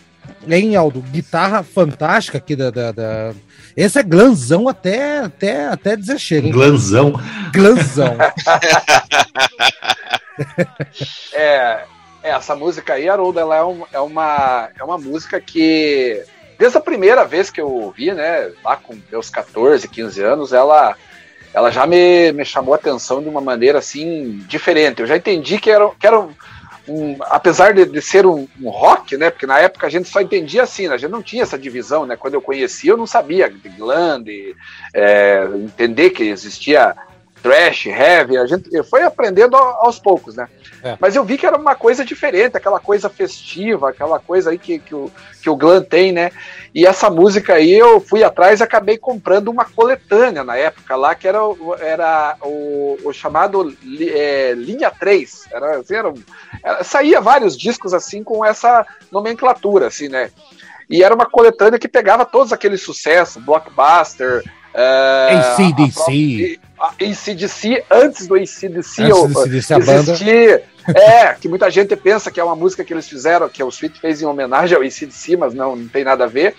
hein, Aldo? Guitarra fantástica aqui da. da, da- Esse é glanzão até, até, até dizer chega, hein? Glanzão. Glanzão. É, é, essa música aí, Haroldo, ela é, um- é uma, é uma música que, desde a primeira vez que eu ouvi, né, lá com meus 14, 15 anos, ela, ela já me, me chamou a atenção de uma maneira, assim, diferente. Eu já entendi que era, que era um, apesar de, de ser um, um rock, né, porque na época a gente só entendia assim, né, a gente não tinha essa divisão, né, quando eu conhecia eu não sabia de glam, de é, entender que existia thrash, heavy, a gente foi aprendendo ao- aos poucos, né? É. Mas eu vi que era uma coisa diferente, aquela coisa festiva, aquela coisa aí que, que, o, que o Glam tem, né? E essa música aí eu fui atrás e acabei comprando uma coletânea na época lá, que era, o- era o, o chamado é, Linha 3. Era, assim, era, era- saía vários discos assim com essa nomenclatura, assim, né? E era uma coletânea que pegava todos aqueles sucessos, Blockbuster, é, AC/DC. ACDC antes do ACDC Antes ou- de decidir a banda. existir. É, que muita gente pensa que é uma música que eles fizeram, que o Sweet fez em homenagem ao ACDC, mas não, não tem nada a ver.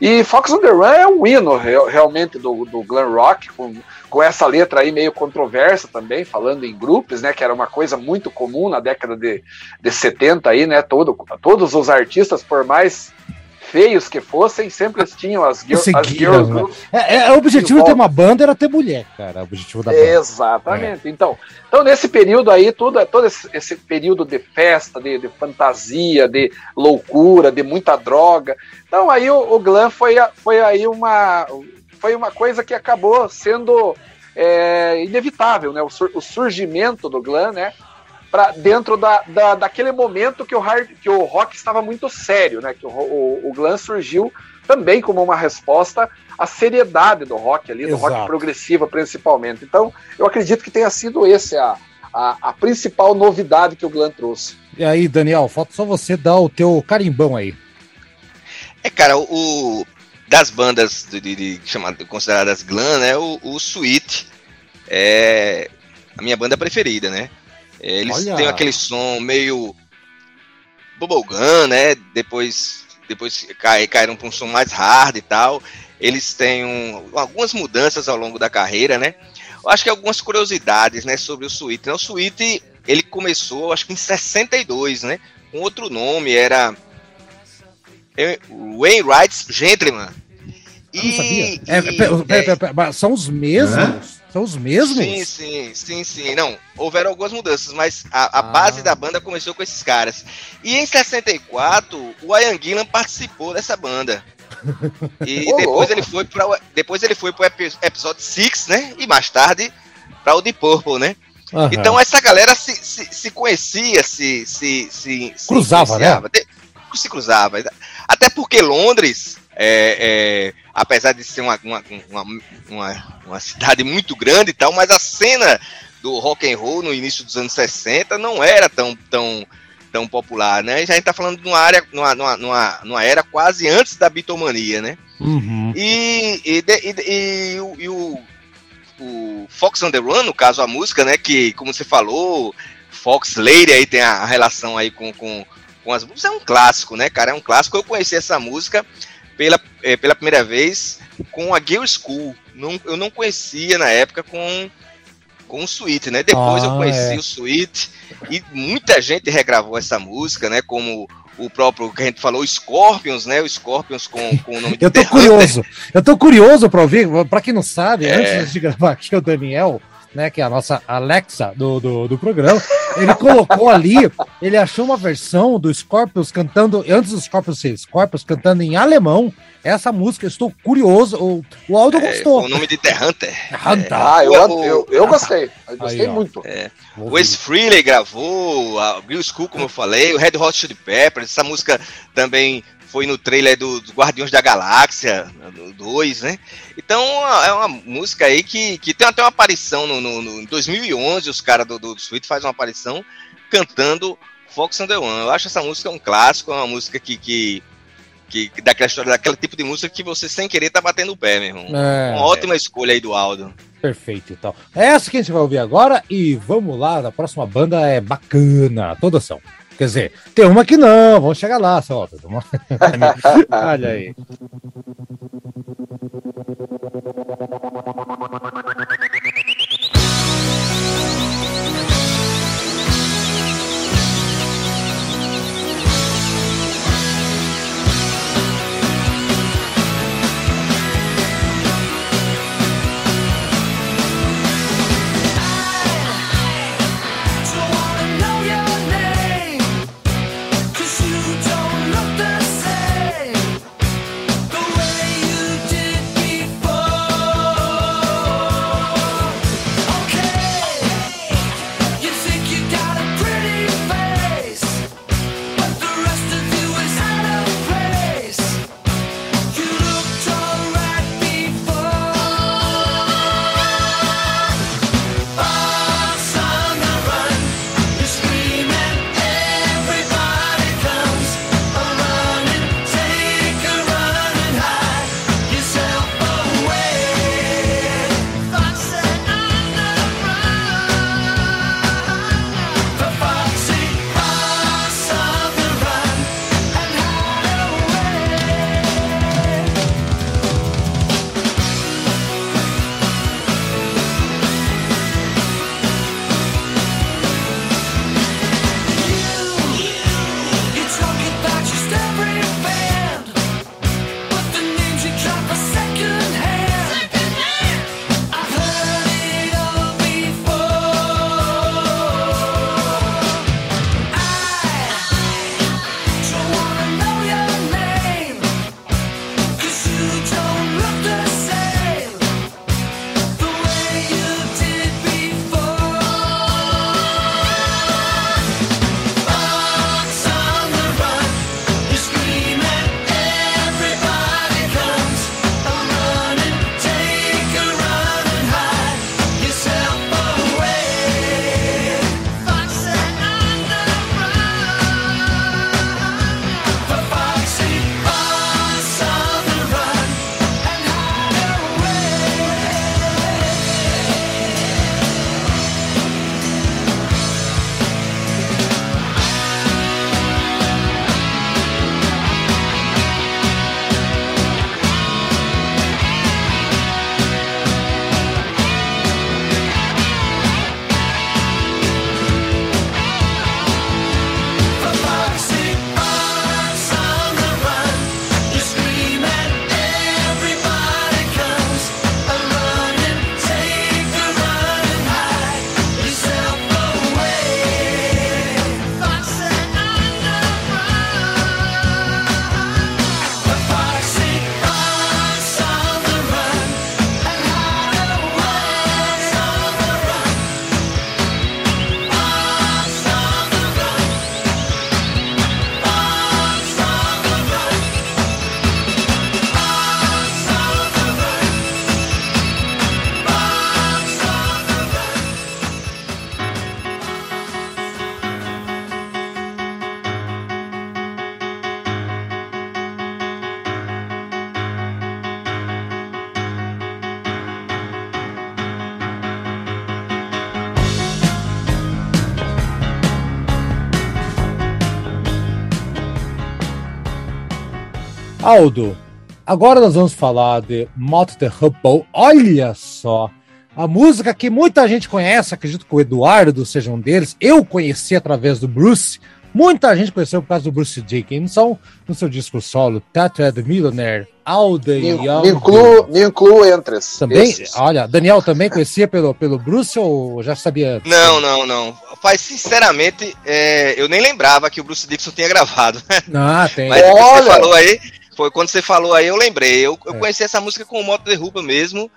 E Fox on the Run é um hino real- realmente do, do glam rock, com, com essa letra aí meio controversa também, falando em grupos, né, que era uma coisa muito comum na década de, de 70 aí, né, todo, todos os artistas, por mais feios que fossem, sempre tinham as, girl, as girl Seguiram, né? groups É, é, o objetivo de ter uma banda era ter mulher, cara. O objetivo da banda. Exatamente. Então, então, nesse período aí, tudo, todo esse, esse período de festa, de, de fantasia, de loucura, de muita droga. Então, aí o, o glam foi, foi aí uma, foi uma coisa que acabou sendo é, inevitável, né? O, sur o surgimento do glam, né? Pra dentro da, da, daquele momento que o, hard, que o rock estava muito sério, né? Que o, o, o glam surgiu também como uma resposta à seriedade do rock ali, do Exato. rock progressivo principalmente. Então, eu acredito que tenha sido esse a, a, a principal novidade que o glam trouxe. E aí, Daniel, falta só você dar o teu carimbão aí. É, cara, o, o- das bandas de, de, de chamado- consideradas glam, né? O, o Sweet é a minha banda preferida, né? É, Eles Olha. têm aquele som meio bubblegum, né? Depois, depois cai, caíram para um som mais hard e tal. Eles têm um- algumas mudanças ao longo da carreira, né? Eu acho que algumas curiosidades, né, sobre o Sweet. Né? O Sweet, ele começou, acho que em 62, né? Com outro nome, era Wainwright's Gentleman. Eu não sabia. E, É, e- pera, pera, pera, são os mesmos? São os mesmos? Sim, sim, sim, sim. Não, houveram algumas mudanças, mas a, a Ah. base da banda começou com esses caras. E em 64, o Ian Gillan participou dessa banda. E Ô, depois ele foi para depois ele foi pro epi- episódio 6, né? E mais tarde para o The Purple, né? Aham. Então essa galera se, se, se conhecia, se, se, se, se Cruzava, né? influenciava. De- Se cruzava. Até porque Londres, é, é, apesar de ser uma, uma, uma, uma, cidade muito grande e tal, mas a cena do rock and roll no início dos anos 60 não era tão, tão, tão popular, né? Já a gente tá falando de uma área, numa, numa, numa, era quase antes da bitomania, né? Uhum. E, e, e, e o- e o, o Fox on the Run, no caso a música, né? Que, como você falou, Fox Lady aí tem a, a relação aí com, com, com as músicas. É um clássico, né, cara? É um clássico. Eu conheci essa música pela, eh, pela primeira vez com a Girl School. Não, eu não conhecia na época com, com o Sweet, né? Depois Ah, eu conheci é. o Sweet e muita gente regravou essa música, né? Como o próprio que a gente falou, Scorpions, né? O Scorpions com, com o nome de Eu tô curioso. Eu tô curioso pra ouvir. Pra quem não sabe, É. antes de gravar aqui o Daniel, né, que é a nossa Alexa do, do, do programa, ele colocou ali, ele achou uma versão do Scorpions cantando, antes do Scorpions ser Scorpions, cantando em alemão, essa música. Eu estou curioso. O, o Aldo É, gostou. o nome de The Hunter. Hunter. Ah, eu, o- eu, eu gostei. Eu gostei Aí, muito. Vou O. Wes Frehley gravou, a Bill School, como eu falei, o Red Hot Chili Peppers, essa música também foi no trailer do, do Guardiões da Galáxia, do 2, né? Então é uma música aí que, que tem até uma aparição no, no, no- em 2011, os caras do, do, do Sweet fazem uma aparição cantando Fox on the One. Eu acho essa música um clássico, é uma música que, que, que daquela história, daquele tipo de música que você sem querer tá batendo o pé, meu irmão. É, Uma ótima escolha aí do Aldo. Perfeito, então. É essa que a gente vai ouvir agora e vamos lá, a próxima banda é bacana, todas são. Quer dizer, tem uma que não, vamos chegar lá, só. Olha aí. Aldo, agora nós vamos falar de Moto the Hubble. Olha só, a música que muita gente conhece, acredito que o Eduardo seja um deles. Eu conheci através do Bruce. Muita gente conheceu por causa do Bruce Dickinson no seu disco solo, Tattooed Millionaire, All the Me, Young. me incluo, me incluo entre esses. Também, esses. olha, Daniel também conhecia pelo, pelo Bruce ou já sabia? Não, não, não. Mas, sinceramente, é, eu nem lembrava que o Bruce Dixon tinha gravado. Ah, tem. Mas Olha! você falou aí, foi quando você falou aí, eu lembrei. Eu, eu É. conheci essa música com o Moto Derruba mesmo.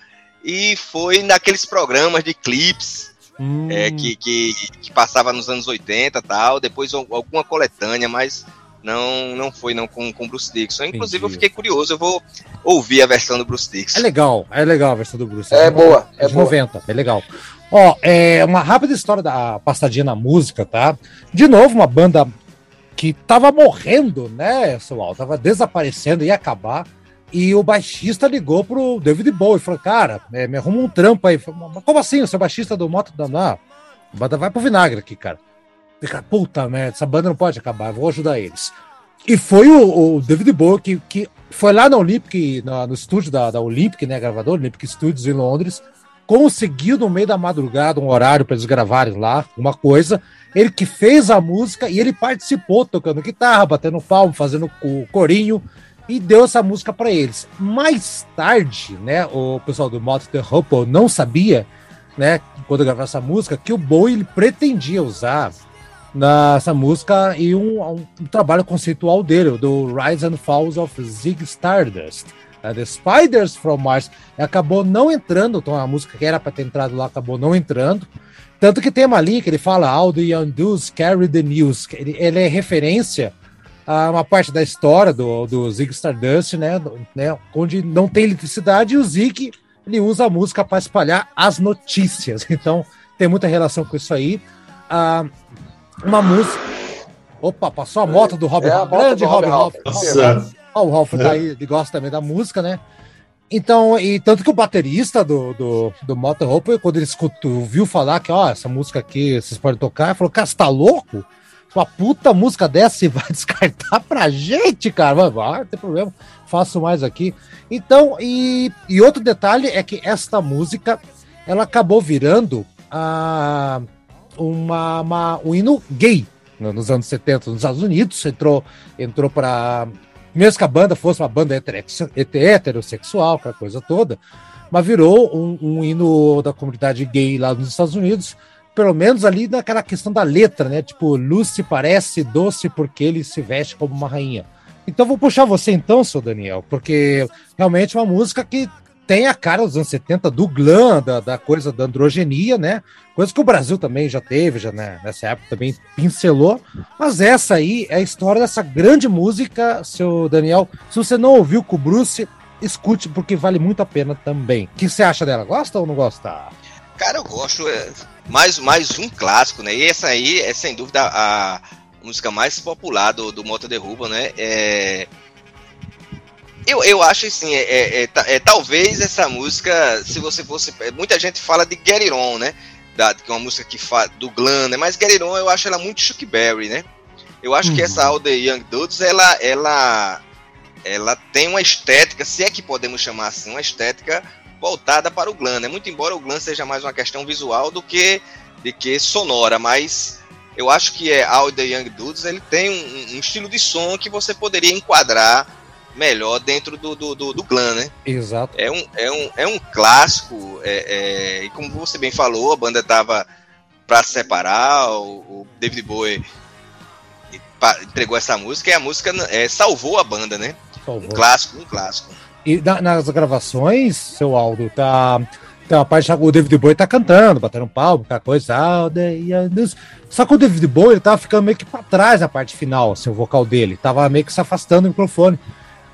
E foi naqueles programas de clips Hum, é, que, que, que passava nos anos 80 e tal. Depois al- alguma coletânea, mas não não foi não com o Bruce Dixon. Inclusive, Entendi. eu fiquei curioso. Eu vou ouvir a versão do Bruce É Dixon. legal, é legal a versão do Bruce. É de boa, É é de boa. 90, é legal. Ó, é uma rápida história da passadinha na música, tá? De novo, uma banda que tava morrendo, né, seu Al? Tava desaparecendo, ia acabar. E o baixista ligou pro David Bowie e falou: Cara, é, me arruma um trampo aí. Falei, como assim? O seu baixista do Moto da. Não, a banda vai pro vinagre aqui, cara. Fica, puta merda, essa banda não pode acabar, vou ajudar eles. E foi o, o David Bowie que, que foi lá na Olympic, na- no estúdio da, da Olympic, né, gravador, Olympic Studios em Londres, conseguiu no meio da madrugada um horário para eles gravarem lá, uma coisa. Ele que fez a música e ele participou tocando guitarra, batendo palmo, fazendo o corinho e deu essa música para eles. Mais tarde, né, o pessoal do Moto The não sabia, né, quando gravou essa música, que o Bowie ele pretendia usar nessa música e um, um- um trabalho conceitual dele, do Rise and Falls of Zig Stardust. Né, The Spiders from Mars acabou não entrando, então a música que era para ter entrado lá acabou não entrando. Tanto que tem uma linha que ele fala All the Young Dudes Carry the News. Ele, ele é referência a uma parte da história do, do Zig Stardust, né, do- né? Onde não tem eletricidade e o Zig ele usa a música para espalhar as notícias. Então tem muita relação com isso aí. Ah, uma música. Opa, passou a moto do Rob É moto Grande do Rob O Ralph tá aí, ele gosta também da música, né? Então, e tanto que o baterista do, do, do Motorhopper, quando ele escutou, viu falar que, ó, essa música aqui vocês podem tocar, falou, cara, você tá louco? Uma puta música dessa você vai descartar pra gente, cara? Vai, vai, não tem problema, faço mais aqui. Então, e, e outro detalhe é que esta música, ela acabou virando a, uma, uma, um hino gay no- nos anos 70 nos Estados Unidos, entrou, entrou para mesmo que a banda fosse uma banda heterossexual, aquela coisa toda, mas virou um, um hino da comunidade gay lá nos Estados Unidos, pelo menos ali naquela questão da letra, né? Tipo, Lucy parece doce porque ele se veste como uma rainha. Então vou puxar você então, seu Daniel, porque realmente é uma música que tem a cara dos anos 70 do glam, da, da coisa da androgenia, né? Coisa que o Brasil também já teve, já né, nessa época também pincelou. Mas essa aí é a história dessa grande música, seu Daniel. Se você não ouviu com o Bruce, escute, porque vale muito a pena também. O que você acha dela? Gosta ou não gosta? Cara, eu gosto. É, mais, mais um clássico, né? E essa aí é sem dúvida a música mais popular do, do Moto Derruba, né? É, eu, eu acho assim, é, é- é é, talvez essa música, se você fosse. é, Muita gente fala de Get It On, né? Da, que é uma música que fa, do Glam, né? Mas Get It On eu acho ela muito Chuck Berry, né? Eu acho que Uhum. essa All the Young Dudes, ela, ela, ela tem uma estética, se é que podemos chamar assim, uma estética voltada para o glam, né? Muito embora o glam seja mais uma questão visual do que de que sonora, mas eu acho que é All the Young Dudes, ele tem um, um estilo de som que você poderia enquadrar melhor dentro do, do, do, do glam, né? Exato. É um, é um, é um clássico, é, é, e como você bem falou, a banda tava para separar, o, o David Bowie entregou essa música e a música é, salvou a banda, né? Um Salvou. clássico, um clássico. E na- nas gravações, seu Aldo, tá. Tem uma parte o David Bowie tá cantando, batendo palmo, aquela coisa. Só que o David Bowie ele tava ficando meio que pra trás na parte final, assim, o vocal dele. Tava meio que se afastando do microfone.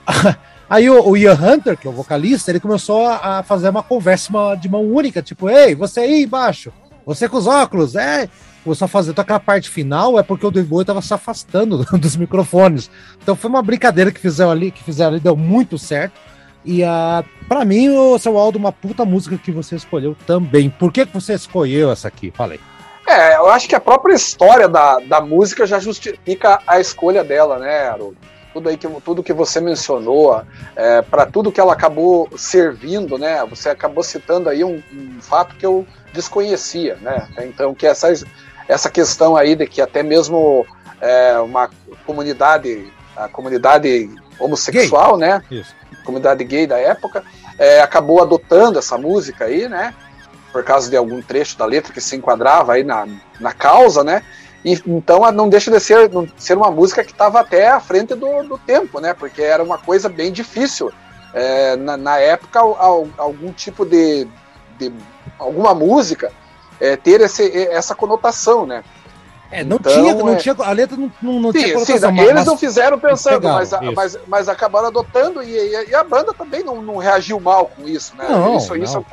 Aí o, o Ian Hunter, que é o vocalista, ele começou a, fazer uma conversa de mão única, tipo, ei, você aí embaixo, você com os óculos, é. Começou a fazer aquela parte final, é porque o David Bowie tava se afastando dos microfones. Então foi uma brincadeira que fizeram ali, que fizeram ali, deu muito certo. E uh, para mim, o seu Aldo, uma puta música que você escolheu também. Por que, que você escolheu essa aqui? Falei. É, eu acho que a própria história da, da música já justifica a escolha dela, né, Haroldo? Tudo aí que tudo que você mencionou, é, para tudo que ela acabou servindo, né? Você acabou citando aí um, um fato que eu desconhecia, né? Então que essa essa questão aí de que até mesmo é, uma comunidade a comunidade homossexual, gay. né? Isso. Comunidade gay da época é, acabou adotando essa música aí, né? Por causa de algum trecho da letra que se enquadrava aí na, na causa, né? E, então não deixa de ser, ser uma música que estava até à frente do, do tempo, né? Porque era uma coisa bem difícil. É, na, na, época, algum tipo de, de alguma música é, ter esse, essa conotação, né? É, não, então, tinha, não é... tinha, a letra não, não, não sim, tinha colocação. Sim, eles mas, não fizeram pensando, mas, mas, mas acabaram adotando e, e, a banda também não, não reagiu mal com isso, né? Não, isso, não. isso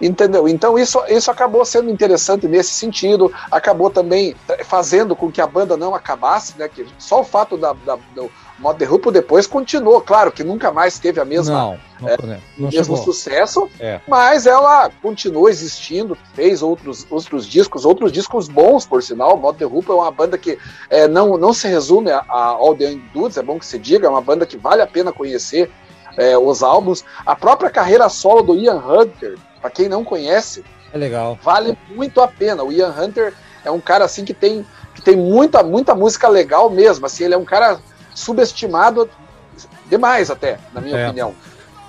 Entendeu? Então isso, isso acabou sendo interessante nesse sentido, acabou também fazendo com que a banda não acabasse, né? Que só o fato da, da do Modo depois continuou, claro que nunca mais teve a mesma não, não, é, não mesmo chegou. sucesso, é. mas ela continuou existindo, fez outros, outros discos, outros discos bons, por sinal. O Modo The Ruplo é uma banda que é, não, não se resume a, a All The Dudes, é bom que se diga, é uma banda que vale a pena conhecer é, os álbuns. A própria carreira solo do Ian Hunter, para quem não conhece, é legal. Vale muito a pena. O Ian Hunter é um cara assim que tem, que tem muita, muita música legal mesmo. Assim, ele é um cara subestimado demais até, na minha é. opinião.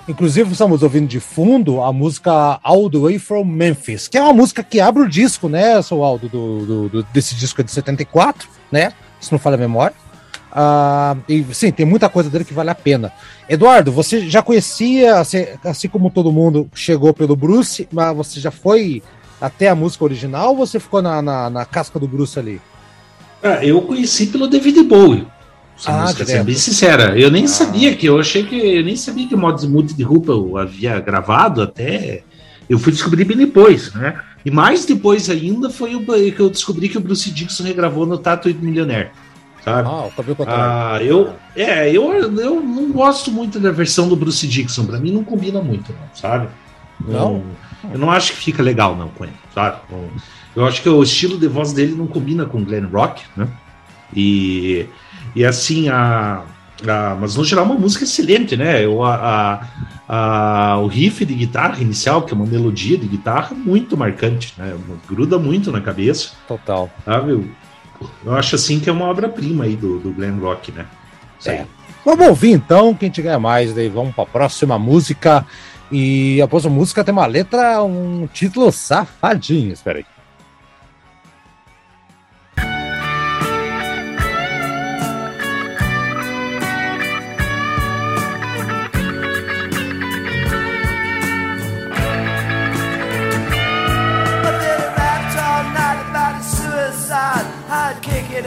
Inclusive, estamos ouvindo de fundo a música All the Way from Memphis, que é uma música que abre o disco, né, seu Aldo, do, do, do, desse disco de 74, né? Se não falha a memória. Uh, e sim, tem muita coisa dele que vale a pena. Eduardo, você já conhecia, assim, assim, como todo mundo chegou pelo Bruce, mas você já foi até a música original ou você ficou na, na, na casca do Bruce ali? Ah, eu conheci pelo David Bowie. Ah, música, ser bem sincera. Eu nem ah. sabia que, eu achei que, eu nem sabia que o Multi de Rupa havia gravado até. Eu fui descobrir bem depois, né? E mais depois ainda foi o que eu descobri que o Bruce Dixon regravou no Tattoo Millionaire sabe? Ah, o cabelo ah, eu, é, eu, eu não gosto muito da versão do Bruce Dixon, pra mim não combina muito, não, sabe? Não? Eu não acho que fica legal, não, com ele, sabe? Eu acho que o estilo de voz dele não combina com Glenn Rock, né? E, e assim, a, a, mas no geral é uma música excelente, né? Eu, a, a, o riff de guitarra inicial, que é uma melodia de guitarra muito marcante, né? Gruda muito na cabeça. Total. Sabe? Eu acho assim que é uma obra-prima aí do, do Glenn Rock, né? É. Vamos ouvir então, quem tiver mais, daí vamos para a próxima música. E após a música tem uma letra, um título safadinho. Espera aí.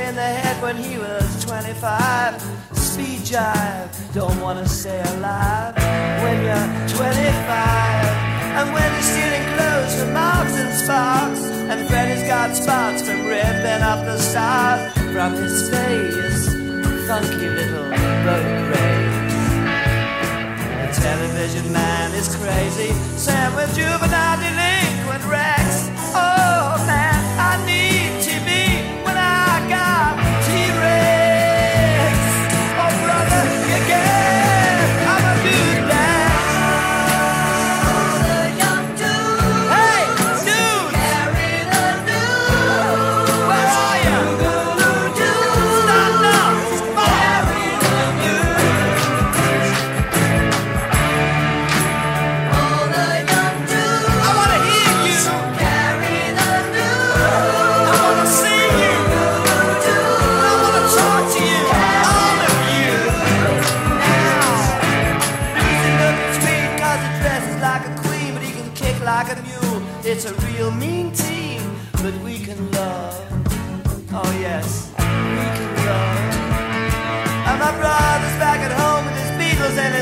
In the head when he was 25. Speed jive, don't wanna stay alive when you're 25. And when you're stealing clothes from Marks and Sparks, and Freddy's got spots from ripping off the stars from his face. Funky little boat race. The television man is crazy, Sam with juvenile delinquent Rex.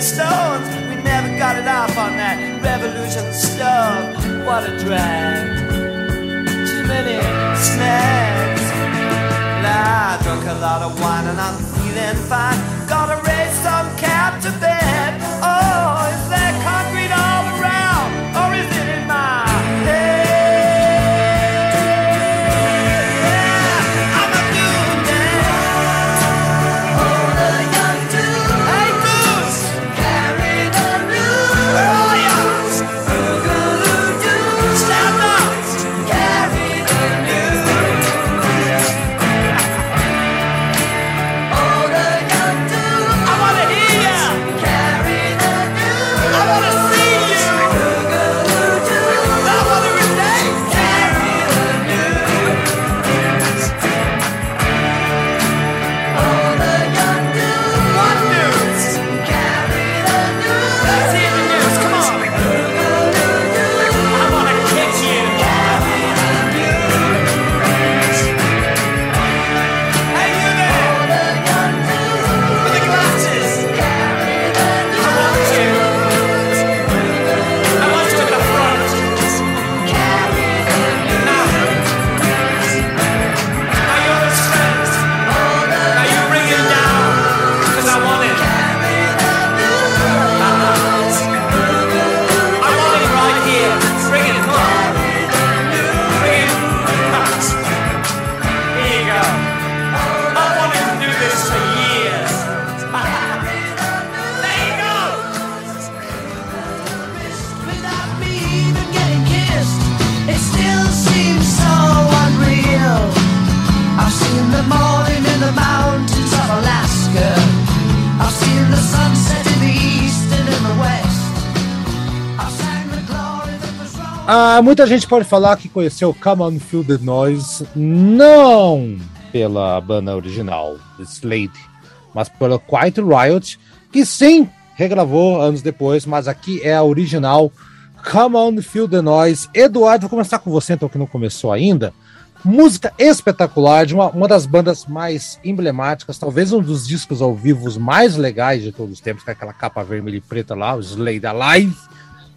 Stones. We never got it off on that revolution stuff. What a drag. Too many snags. Nah, I drunk a lot of wine and I'm feeling fine. Gotta raise some cap to bed. Ah, muita gente pode falar que conheceu Come On Feel the Noise não pela banda original, Slade, mas pela Quiet Riot, que sim regravou anos depois, mas aqui é a original Come On Feel the Noise. Eduardo, vou começar com você então, que não começou ainda. Música espetacular, de uma, uma das bandas mais emblemáticas, talvez um dos discos ao vivo mais legais de todos os tempos, com aquela capa vermelha e preta lá, o Slade Alive,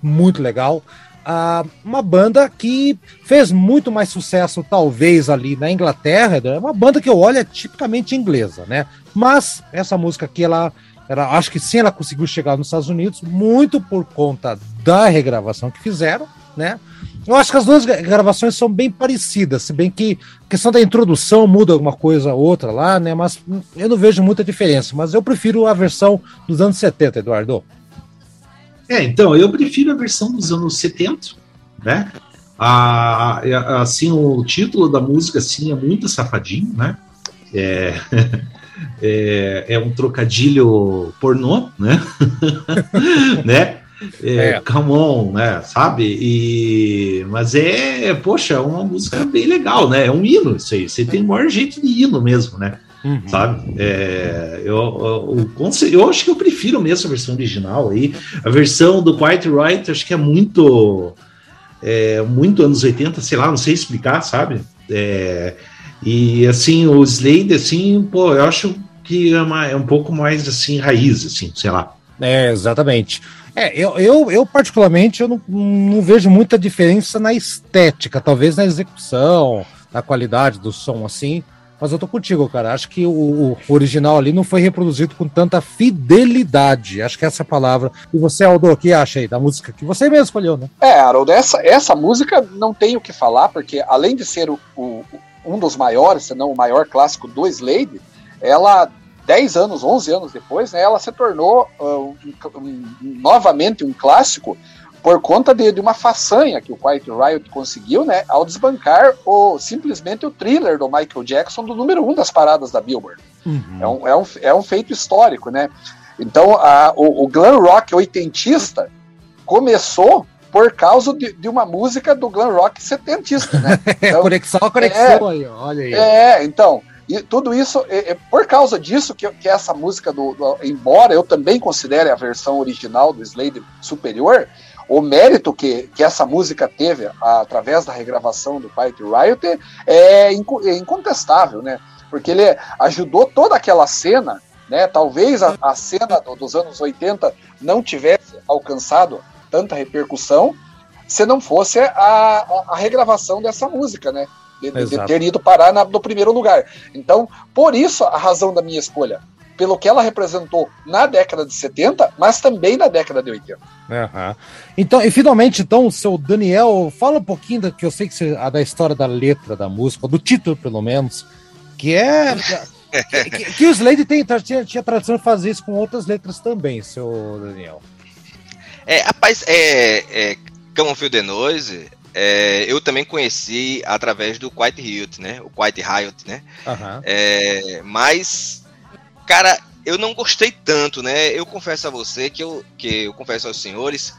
muito legal. Uh, uma banda que fez muito mais sucesso, talvez, ali na Inglaterra. É uma banda que eu olho é tipicamente inglesa, né? Mas essa música aqui, ela, ela acho que sim, ela conseguiu chegar nos Estados Unidos, muito por conta da regravação que fizeram, né? Eu acho que as duas gravações são bem parecidas, se bem que a questão da introdução muda alguma coisa ou outra lá, né? Mas eu não vejo muita diferença. Mas eu prefiro a versão dos anos 70, Eduardo. É, então, eu prefiro a versão dos anos 70, né? A, a, assim, o título da música, assim, é muito safadinho, né? É, é, é um trocadilho pornô, né? né? É, é. Come on, né? Sabe? E, mas é, poxa, uma música bem legal, né? É um hino isso aí. Você tem o maior jeito de hino mesmo, né? Uhum. Sabe? É, eu, eu, eu, acho que eu prefiro mesmo a versão original aí. A versão do Quiet Right acho que é muito. É, muito anos 80, sei lá, não sei explicar, sabe? É, e assim, o Slade, assim, pô, eu acho que é, uma, é um pouco mais assim, raiz, assim, sei lá. É, exatamente. É, eu, eu, eu particularmente eu não, não vejo muita diferença na estética, talvez na execução, na qualidade do som assim. Mas eu tô contigo, cara. Acho que o, o, original ali não foi reproduzido com tanta fidelidade. Acho que essa é palavra. E você, Aldo, o que acha aí da música que você mesmo escolheu, né? É, Harold, essa, essa música não tem o que falar, porque além de ser o, o, um dos maiores, se não o maior clássico do Slade, ela 10 anos, 11 anos depois, né, ela se tornou uh, um, um, novamente um clássico por conta de, de, uma façanha que o Quiet Riot conseguiu, né, ao desbancar o, simplesmente o thriller do Michael Jackson do número um das paradas da Billboard. Uhum. É, um, é, um, é um feito histórico, né? Então, a, o, o glam rock oitentista começou por causa de, de, uma música do glam rock setentista, né? Então, conexão, conexão é, aí, olha aí. É, então, e tudo isso, é, é por causa disso que, que essa música, do, do, embora eu também considere a versão original do Slade superior, o mérito que, que essa música teve a, através da regravação do Quiet Riot é, é, incontestável, né? Porque ele ajudou toda aquela cena, né? Talvez a, a cena do, dos anos 80 não tivesse alcançado tanta repercussão se não fosse a, a, a regravação dessa música, né? de, de ter ido parar na, no primeiro lugar. Então, por isso a razão da minha escolha. Pelo que ela representou na década de 70, mas também na década de 80. Uhum. Então, e finalmente, então, o seu Daniel, fala um pouquinho da, que eu sei que você, da história da letra da música, do título, pelo menos, que é. que, que, que, o Slade tem, tinha, tinha tradição de fazer isso com outras letras também, seu Daniel. É, rapaz, é, é Come on Feel the Noise é, eu também conheci através do Quiet Riot, né? O Quiet Riot, né? Uhum. É, mas, cara, eu não gostei tanto, né? Eu confesso a você que eu, que eu confesso aos senhores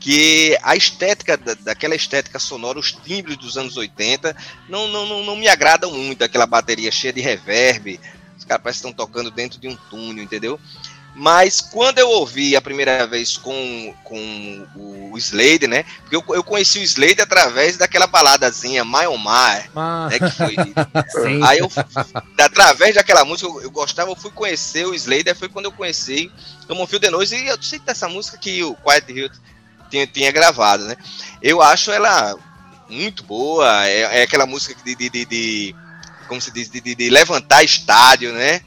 que a estética daquela estética sonora, os timbres dos anos 80, não, não, não, não me agradam muito. Aquela bateria cheia de reverb, os caras parecem que estão tocando dentro de um túnel, entendeu? Mas quando eu ouvi a primeira vez com, com o Slade, né? Porque eu, eu conheci o Slade através daquela baladazinha My On My, ah. né? Que foi. aí eu, através daquela música, eu, eu, gostava, eu fui conhecer o Slade, aí foi quando eu conheci Como Fio de Noite, e eu sei dessa música que o Quiet Hill tinha, tinha gravado, né? Eu acho ela muito boa, é, é aquela música de, de, de, de como se diz, de, de, de levantar estádio, né?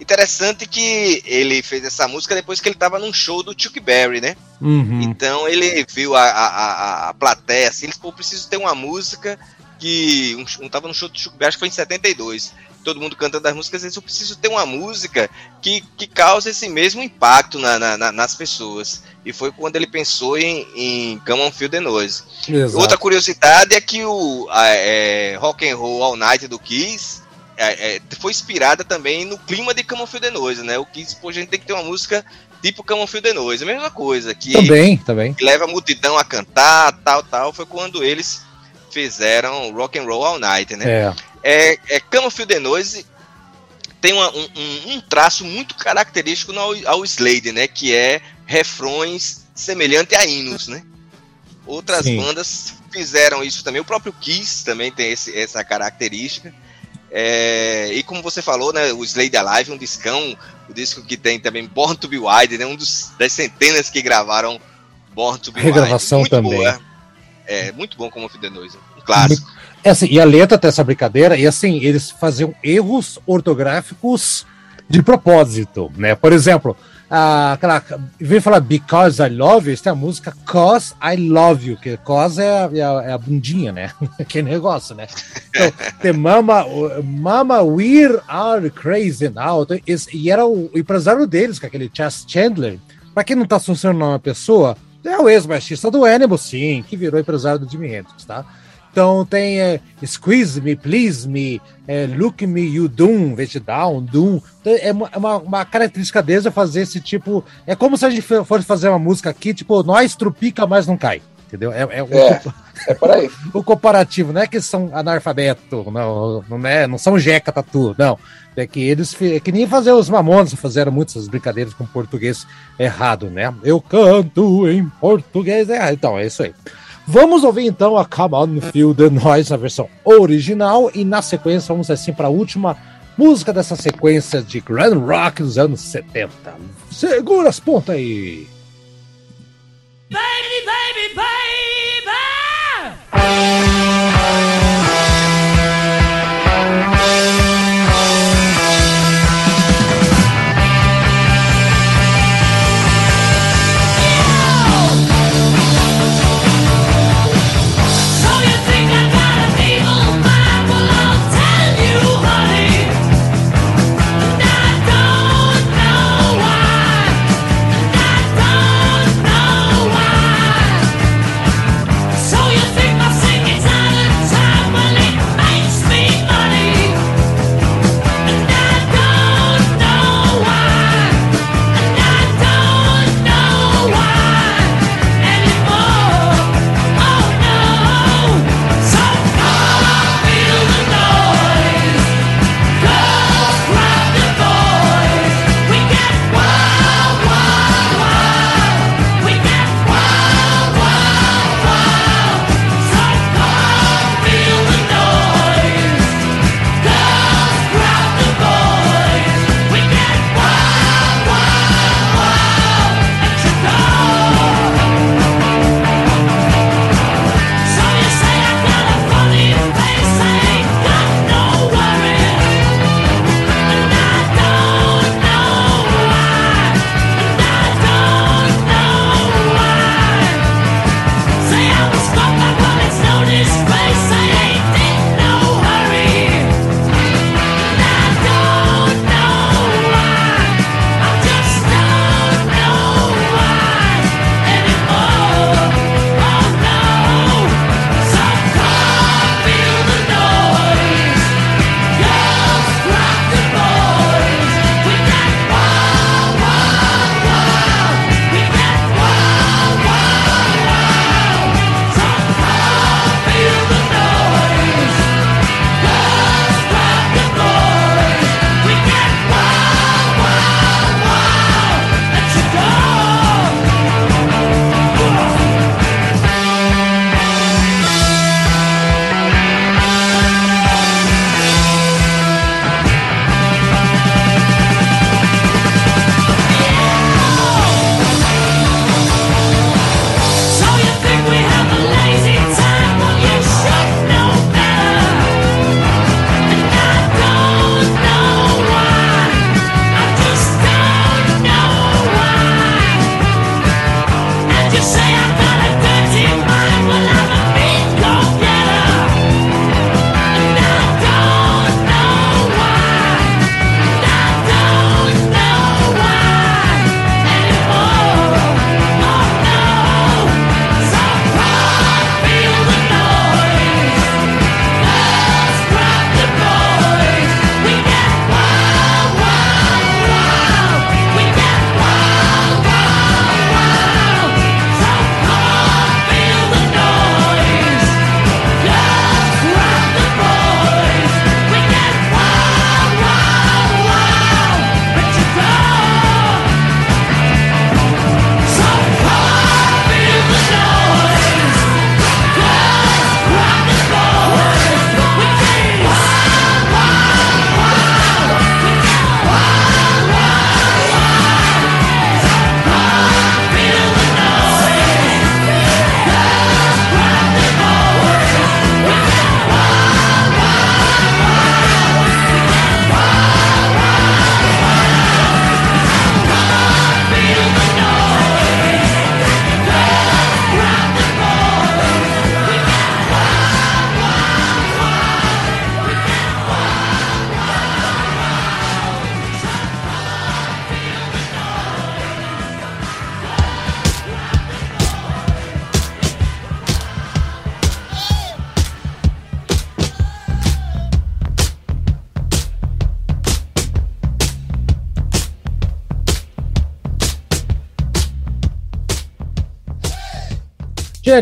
Interessante que ele fez essa música depois que ele estava num show do Chuck Berry, né? Uhum. Então ele viu a, a, a, plateia, assim, ele falou, preciso ter uma música que um, um tava no show do Chuck Berry, acho que foi em 72. Todo mundo cantando as músicas, eu preciso ter uma música que, que cause esse mesmo impacto na, na, na, nas pessoas. E foi quando ele pensou em, em Come on Feel the Noise. Exato. Outra curiosidade é que o a, é, Rock and Roll All Night do Kiss é, é, foi inspirada também no clima de Feel the Noise, né? O que pô, a gente tem que ter uma música tipo Camonfield the Noise, a mesma coisa, que, Também, também. que leva a multidão a cantar, tal, tal, foi quando eles fizeram Rock and Roll All Night, né? É. É, é the Noise tem uma- um, um- traço muito característico no, ao Slade, né? Que é refrões semelhantes a hinos, né? Outras Sim. bandas fizeram isso também. O próprio Kiss também tem esse- essa característica. É, e como você falou, né? O Slade Alive, um discão, o disco que tem também Born to Be Wild, né? Um dos, das centenas que gravaram Born to Be Regravação Wild. Muito também. boa. É, muito bom como The Noise. Um clássico. É assim, e a letra tem essa brincadeira, e assim, eles faziam erros ortográficos de propósito, né? Por exemplo, a- aquela. Vem falar Because I Love You, tem a música Cause I Love You, que Cause é a, é é a bundinha, né? que negócio, né? Então, tem Mama, Mama, we are crazy now. Então, esse- e era o, empresário deles, é aquele Chas Chandler. Pra quem não tá associando uma pessoa, é o ex-baixista do Animal, sim, que virou empresário do Jimi Hendrix, tá? Então tem é, Squeeze Me, Please Me, é, Look Me, You Doom, de Down, Doom. Então, é uma, uma, uma característica deles é fazer esse tipo. É como se a gente fosse fazer uma música aqui, tipo, nós trupica, mas não cai. Entendeu? É, é, um É. É por aí. o comparativo, não é que são analfabeto, não, não, é, não são jeca tatu, não. É que eles, é que nem fazer os mamonas fizeram muitas brincadeiras com português errado, né? Eu canto em português errado. Então, é isso aí. Vamos ouvir então a Come On Feel the Noise, a versão original, e na sequência vamos assim para a última música dessa sequência de Grand Rock dos anos 70. Segura as pontas aí! Baby, baby, baby!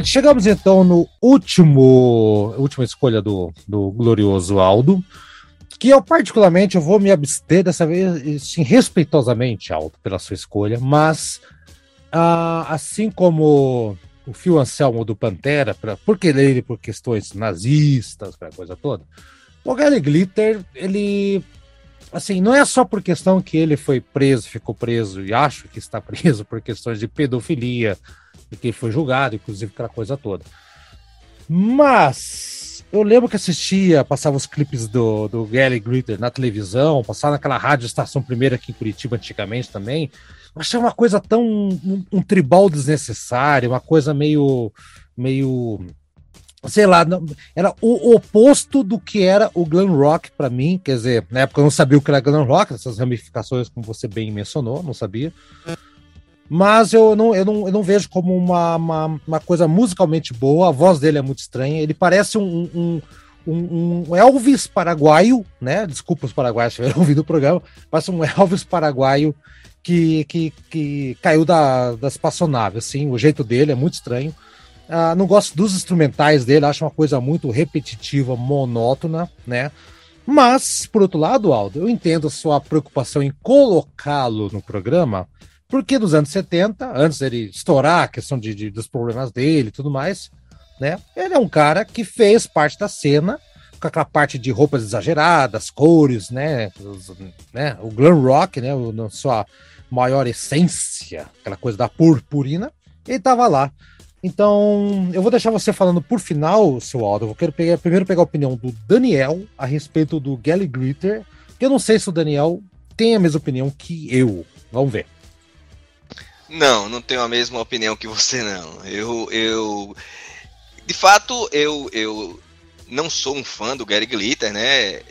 Chegamos então no último, última escolha do, do glorioso Aldo, que eu particularmente eu vou me abster dessa vez, sim, respeitosamente, Aldo, pela sua escolha, mas ah, assim como o Phil Anselmo do Pantera, pra, porque ele por questões nazistas, aquela coisa toda, o Gary Glitter, ele assim, não é só por questão que ele foi preso, ficou preso e acho que está preso por questões de pedofilia, que foi julgado, inclusive aquela coisa toda. Mas eu lembro que assistia, passava os clipes do, do Gary Glitter na televisão, passava naquela rádio Estação Primeira aqui em Curitiba antigamente também. Achei uma coisa tão. Um, um tribal desnecessário, uma coisa meio. meio sei lá, era o oposto do que era o glam rock para mim, quer dizer, na época eu não sabia o que era glam rock, essas ramificações como você bem mencionou, não sabia. Mas eu não, eu não, eu não vejo como uma, uma, uma coisa musicalmente boa, a voz dele é muito estranha, ele parece um, um, um, um Elvis paraguaio, né? Desculpa os paraguaios se tiveram ouvido o programa, parece um Elvis paraguaio que, que, que caiu da, da espaçonave, assim, o jeito dele é muito estranho. Ah, não gosto dos instrumentais dele, acho uma coisa muito repetitiva, monótona, né? Mas, por outro lado, Aldo, eu entendo a sua preocupação em colocá-lo no programa, porque nos anos 70, antes dele estourar a questão de, de, dos problemas dele e tudo mais, né? Ele é um cara que fez parte da cena, com aquela parte de roupas exageradas, cores, né? Os, né? O glam rock, né? O, na sua maior essência, aquela coisa da purpurina, ele tava lá. Então, eu vou deixar você falando por final, seu Aldo. Eu quero pegar, primeiro pegar a opinião do Daniel a respeito do Gally Glitter, que eu não sei se o Daniel tem a mesma opinião que eu. Vamos ver. Não, não tenho a mesma opinião que você, não. Eu, eu de fato, eu, eu não sou um fã do Gary Glitter, né?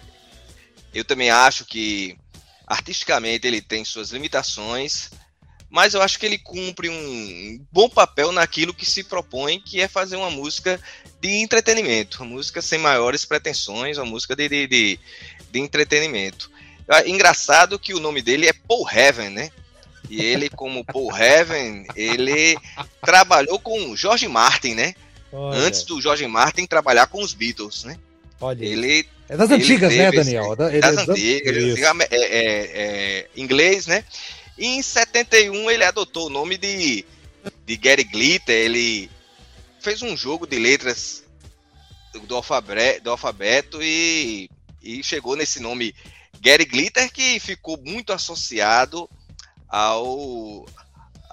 Eu também acho que artisticamente ele tem suas limitações mas eu acho que ele cumpre um bom papel naquilo que se propõe, que é fazer uma música de entretenimento, uma música sem maiores pretensões, uma música de, de, de, de entretenimento. É engraçado que o nome dele é Paul Heaven, né? E ele, como Paul Heaven, ele trabalhou com George Martin, né? Olha. Antes do George Martin trabalhar com os Beatles, né? Olha. Ele é das antigas, né, Daniel? Esse, das, das antigas, é, é, é, inglês, né? E em 71 ele adotou o nome de, de Gary Glitter. Ele fez um jogo de letras do, alfabeto, do alfabeto e, e chegou nesse nome Gary Glitter, que ficou muito associado ao,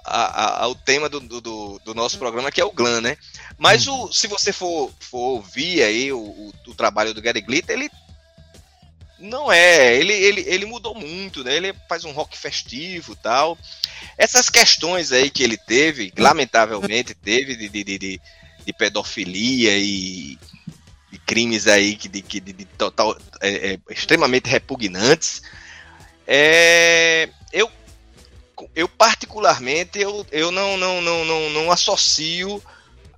a, a, ao tema do, do, do, nosso programa, que é o Glam, né? Mas o, se você for, for ouvir aí o, o, o trabalho do Gary Glitter, ele não é, ele, ele, ele mudou muito, né? Ele faz um rock festivo tal. Essas questões aí que ele teve, lamentavelmente teve, de, de, de, de pedofilia e, de crimes aí que de, de, de total, é, é, extremamente repugnantes. É, eu, eu particularmente eu, eu não, não, não, não, não associo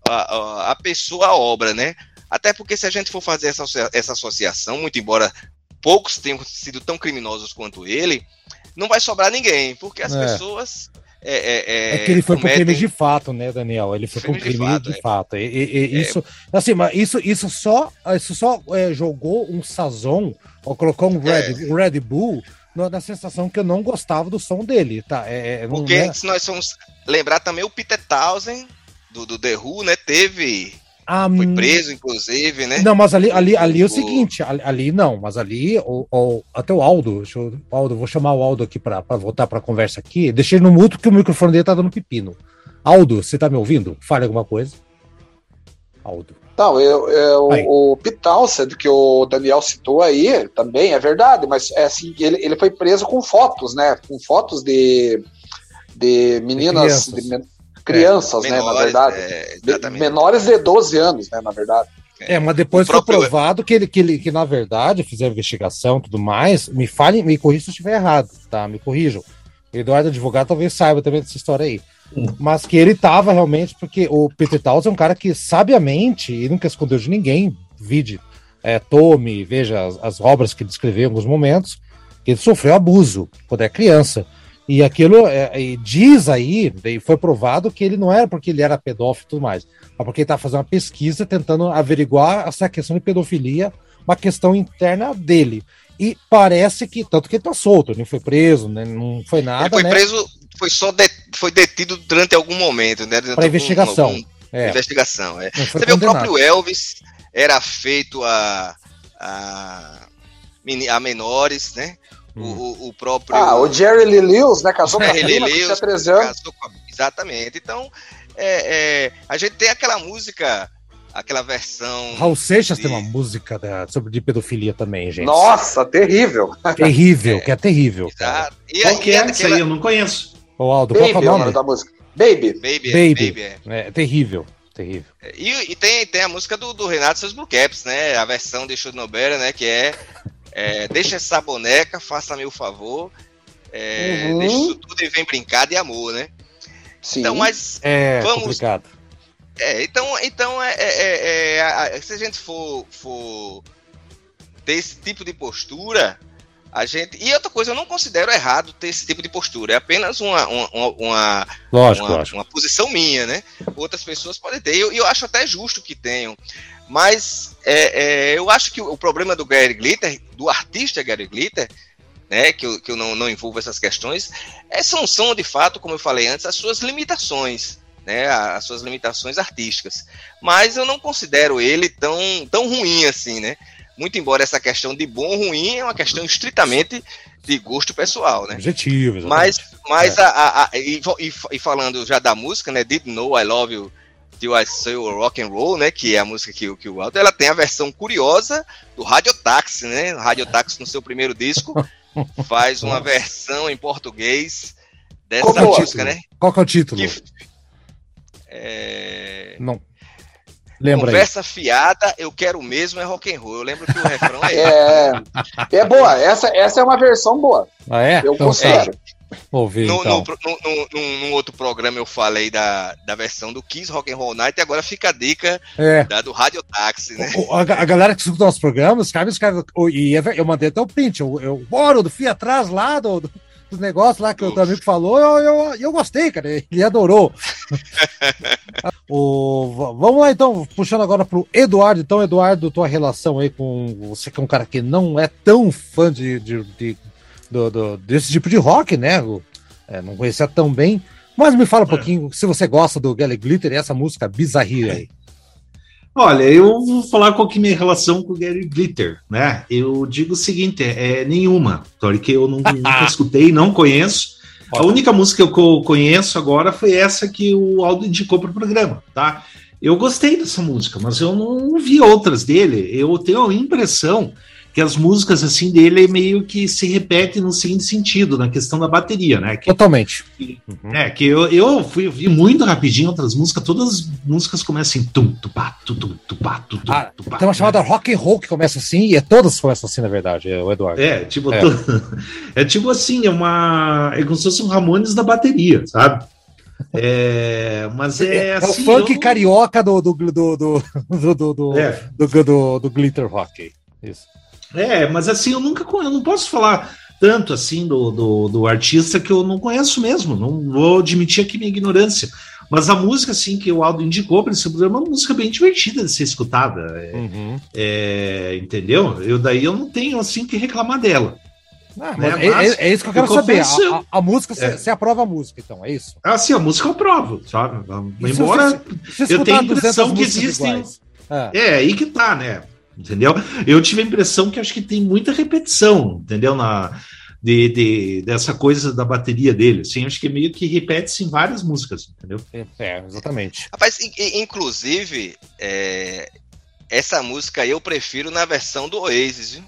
a, a, pessoa à obra, né? Até porque se a gente for fazer essa, essa associação, muito embora poucos tenham sido tão criminosos quanto ele, não vai sobrar ninguém, porque as é. pessoas. É, é, é, é, que ele foi cometem... por crime de fato, né, Daniel? Ele foi por crime de fato. De fato. E, é. isso, assim, mas isso, isso só, isso só jogou um sazon, ou colocou um Red, um Red Bull na sensação que eu não gostava do som dele, tá? É, Porque se nós vamos lembrar também o Peter Townsend do, do The Who, né? Teve ah, Foi hum. preso, inclusive, né? Não, mas ali, ali, ali é o seguinte, ali, ali não, mas ali, o, o, até o Aldo, eu, Aldo, vou chamar o Aldo aqui para voltar para a conversa aqui, deixei no mudo porque o microfone dele tá dando pepino. Aldo, você tá me ouvindo? Fale alguma coisa. Aldo. Não, eu, eu o Pitalced, que o Daniel citou aí, também é verdade, mas é assim, ele, ele foi preso com fotos, né? Com fotos de, de meninas, de, crianças, é, né, menores, na verdade. É, menores de 12 anos, né, na verdade. É, mas depois foi provado que ele, que ele, que na verdade, fizeram investigação e tudo mais. Me fale, me corrija se eu estiver errado, tá? Me corrijam. O Eduardo advogado talvez saiba também dessa história aí. Mas que ele estava realmente, porque o Peter Taus é um cara que sabiamente, e nunca escondeu de ninguém, vide, é, tome, veja as, as obras que ele escreveu em alguns momentos, ele sofreu abuso quando é criança. E aquilo, é, e diz aí, e foi provado que ele não era porque ele era pedófilo e tudo mais, mas porque ele estava fazendo uma pesquisa tentando averiguar essa questão de pedofilia, uma questão interna dele. E parece que, tanto que ele tá solto, ele não foi preso, né, não foi nada. Ele foi né, preso, foi só de- foi detido durante algum momento, né? Algum- investigação. algum- É, Investigação, é. Você vê o condenado. próprio Elvis era feito a, a, a menores, né? O, Hum. o, o próprio. Ah, o Jerry Lee Lewis, né? Casou com a Jerry Lee prima, tinha Lewis, 13 anos. casou com a- Exatamente. Então, é, é, a gente tem aquela música, aquela versão. Raul Seixas de- tem uma música da- sobre de pedofilia também, gente. Nossa, terrível. Terrível, que é terrível. Cara. Exato. E, Qual que é essa aquela- aí? Eu não conheço. Ô, Aldo, qual que é Baby o é o nome? nome da música. Baby. Baby, Baby. Baby é. É terrível, terrível. E, e tem, tem a música do, do Renato e seus Blue Caps, né? A versão de Better, né? Que é, é, Deixa essa boneca, faça-me o favor. É, Uhum. Deixa isso tudo e vem brincar de amor, né? Sim. Então, mas. É Vamos- complicado. É, então, então é, é- é- é, se a gente for, for ter esse tipo de postura, a gente. E outra coisa, eu não considero errado ter esse tipo de postura. É apenas uma, uma, uma- Lógico, uma, lógico. uma posição minha, né? Outras pessoas podem ter. E eu, eu acho até justo que tenham. Mas é, é, eu acho que o, problema do Gary Glitter, do artista Gary Glitter, né? Que eu, que eu não, não envolvo essas questões, é, são, são, de fato, como eu falei antes, as suas limitações. Né, as suas limitações artísticas. Mas eu não considero ele tão, tão ruim assim, né? Muito embora essa questão de bom ou ruim é uma questão estritamente de gosto pessoal, né? Objetivo, exatamente. Mas, mas a, a- a- e, e- e falando já da música, né? Didn't Know I Love You Till I Say You Rock and Roll, né? Que é a música que, o- que o Aldo, ela tem a versão curiosa do Radiotaxi, né? Radiotaxi no seu primeiro disco faz uma versão em português dessa Como é? música, né? Qual que é o título? Que, é, Não. Lembra aí. Conversa fiada, eu quero mesmo é rock and roll. Eu lembro que o refrão é, É, é boa. Essa, essa é uma versão boa. Ah, é? Eu Então, considero. Vou ver, No, então. no, no- no- outro programa eu falei da, da versão do Kiss Rock and Roll Night e agora fica a dica É. da do Radiotaxi, né? O- A, a galera que escuta nossos programas, os caras escrevem. o- E é eu mandei até o print. Eu, eu moro, eu fui atrás lá do, do, do negócio lá que o teu amigo falou. Eu, eu, eu gostei, cara. Ele adorou. o, vamos lá, então, puxando agora pro Eduardo. Então, Eduardo, tua relação aí com você, que é um cara que não é tão fã de, de- de- do- do- desse tipo de rock, né? É, não conhecia tão bem. Mas me fala um pouquinho se você gosta do Gally Glitter e essa música bizarria aí. Olha, eu vou falar qual que é a minha relação com o Gary Glitter, né? Eu digo o seguinte, é, é nenhuma, porque eu não, nunca escutei, não conheço. A única música que eu conheço agora foi essa que o Aldo indicou para o programa, tá? Eu gostei dessa música, mas eu não vi outras dele. Eu tenho a impressão que as músicas assim dele meio que se repetem no seguinte sentido, na questão da bateria, né? Que Totalmente. é, que eu, eu fui vi muito rapidinho outras músicas, todas as músicas começam em tum, tupá, tum, tum, tupá, tum, tum, Ah, tupá, Tem uma né? chamada rock and roll que começa assim, e é todas começam assim, na verdade, é o Eduardo. É, tipo, É. é tipo assim, é uma. É como se fosse um Ramones da bateria, sabe? É, mas é, É, assim. o funk eu- carioca do do, do, do, do, do, do, É, do, do- do glitter rock. Isso. É, mas assim, eu nunca eu não posso falar tanto assim do, do, do artista que eu não conheço mesmo. Não vou admitir aqui minha ignorância. Mas a música, assim, que o Aldo indicou para esse programa é uma música bem divertida de ser escutada. é, Uhum. é, entendeu? Eu daí eu não tenho assim que reclamar dela. Ah, Né, mas é, é- é isso que eu quero eu saber. A, a- a música, você É. você aprova a música, então, é isso? Assim, a música eu provo, sabe? Se Embora você- se eu tenho a 200 impressão que existem- iguais, ah, É, aí que tá, né? Entendeu? Eu tive a impressão que acho que tem muita repetição, entendeu? Na, de, de- dessa coisa da bateria dele. Assim, acho que meio que repete-se em várias músicas, entendeu? é, é, exatamente. Rapaz, in- in- inclusive, é, essa música aí eu prefiro na versão do Oasis, viu?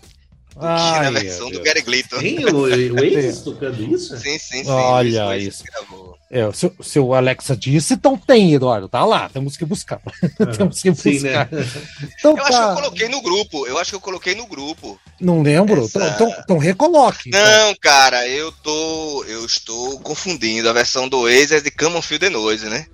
Do que na versão do. Gary Glitter. Tem o, o Aces tocando isso? Sim, sim, sim. Olha isso. gravou. É, se, se o Alexa disse, então tem, Eduardo. Tá lá, temos que buscar. temos que Sim, buscar. né? Então, Eu acho que eu tá, coloquei no grupo. Eu acho que eu coloquei no grupo. não lembro. Essa- Então, então, então recoloque. então. Não, cara, eu tô. Eu estou confundindo. A versão do Oasis é de Come on Feel the Noise, né?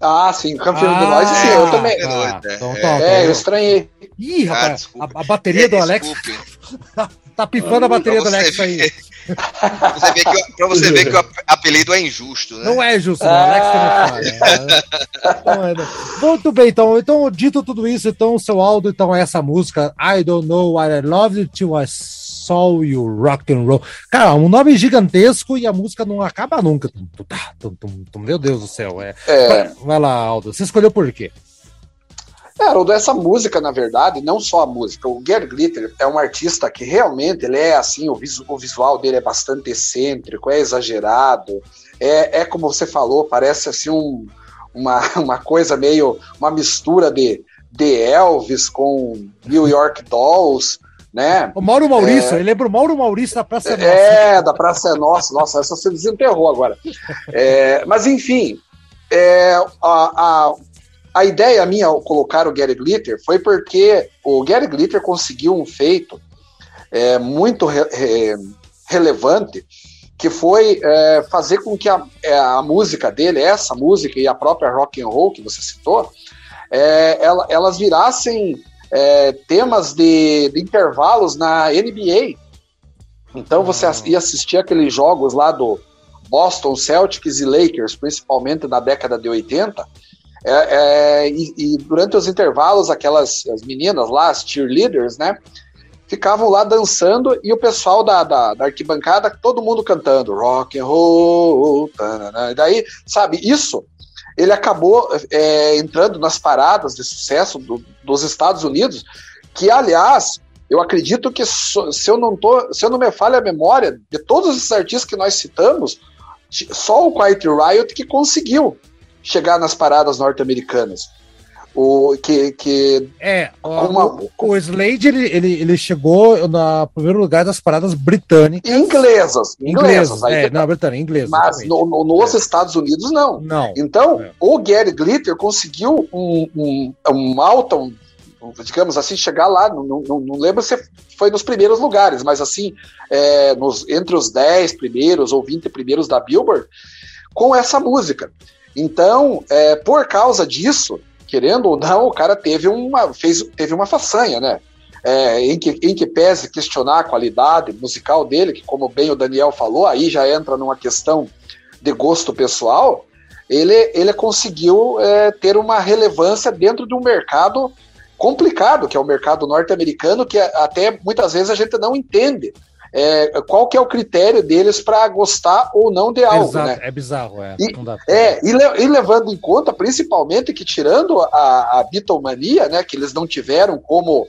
Ah, sim, campeão Ah, de nós, sim, eu também. Tá, É, então, é. tá, É, eu tá. estranhei. Ih, Ah, rapaz, desculpa. a, a bateria do É, Alex desculpe. tá pifando a bateria do Alex aí. ver. Pra você ver que, pra você ver que o ap- apelido é injusto, né? Não é justo, não. Alex também fala. Não é, não. Muito bem, então, então, dito tudo isso, então, seu Aldo, então, essa música, I Don't Know What I Love You Till I Saw You Rock and Roll. Cara, um nome gigantesco e a música não acaba nunca. Meu Deus do céu. É. É, vai lá, Aldo. Você escolheu por quê? É, Haroldo, essa música, na verdade, não só a música, o Gary Glitter é um artista que realmente ele é assim, o, visu- o visual dele é bastante excêntrico, é exagerado, é, é como você falou, parece assim um, uma, uma coisa meio, uma mistura de, de Elvis com New York Dolls, né? O Mauro Maurício, ele lembra o Mauro Maurício da Praça Nossa. É, da Praça é Nossa. Nossa, essa você desenterrou agora. É, mas, enfim, é, a, a, a ideia minha ao colocar o Gary Glitter foi porque o Gary Glitter conseguiu um feito é, muito re- re- relevante, que foi é, fazer com que a, é, a música dele, essa música e a própria rock and roll que você citou, é, ela- elas virassem é, temas de, de intervalos na NBA. Então você ass- ia assistir aqueles jogos lá do Boston Celtics e Lakers, principalmente na década de 80. É, é, e, e durante os intervalos, aquelas as meninas lá, as cheerleaders, né? Ficavam lá dançando e o pessoal da, da, da arquibancada, todo mundo cantando rock and roll. tanana. E daí, sabe, isso ele acabou é, entrando nas paradas de sucesso do- dos Estados Unidos, que aliás eu acredito que se eu não tô, se eu não me falha a memória de todos esses artistas que nós citamos, só o Quiet Riot que conseguiu chegar nas paradas norte-americanas. O que, que É, o, Uma- o, o Slade, ele, ele, ele chegou no primeiro lugar das paradas britânicas. inglesas, Inglesas, inglesas, é, tá. não, britânica, inglesa. mas no- no- nos Estados Unidos não. Não. Então, É. o Gary Glitter conseguiu um, um, um alta, um- digamos assim, chegar lá, não, não, não lembro se foi nos primeiros lugares, mas assim, é, nos, entre os 10 primeiros ou 20 primeiros da Billboard, com essa música. Então, é, por causa disso, querendo ou não, o cara teve uma, fez, teve uma façanha, né? É, em, que, em que pese questionar a qualidade musical dele, que como bem o Daniel falou, aí já entra numa questão de gosto pessoal, ele, ele conseguiu é, ter uma relevância dentro de um mercado complicado, que é o mercado norte-americano, que até muitas vezes a gente não entende é, qual que é o critério deles para gostar ou não de algo, Exato, né? é bizarro, é. E- É, e, le- e levando em conta, principalmente, que tirando a, a Beatlemania, né, que eles não tiveram como,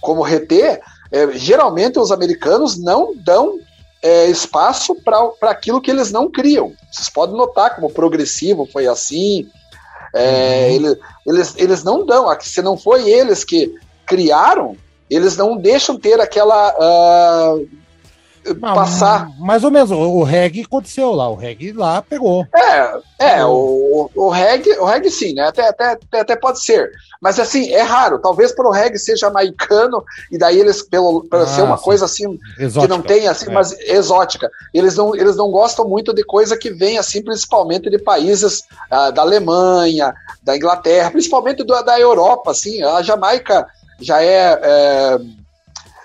como reter, é, geralmente os americanos não dão é, espaço para aquilo que eles não criam. Vocês podem notar como progressivo foi assim. é, ele- eles, eles não dão, se não foi eles que criaram, eles não deixam ter aquela. ah, Ah, passar Mais ou menos, o, reggae aconteceu lá, o reggae lá pegou. É, é, o, o, reggae, o reggae sim, né? Até, até, até, pode ser. Mas assim, é raro. Talvez para o reggae seja jamaicano, e daí eles, pelo, pelo Ah, ser uma sim. coisa assim, Exótica. que não tem assim, é. mas exótica. Eles não, eles não gostam muito de coisa que vem assim, principalmente de países ah, da Alemanha, da Inglaterra, principalmente do, da Europa, assim. A Jamaica já é, é,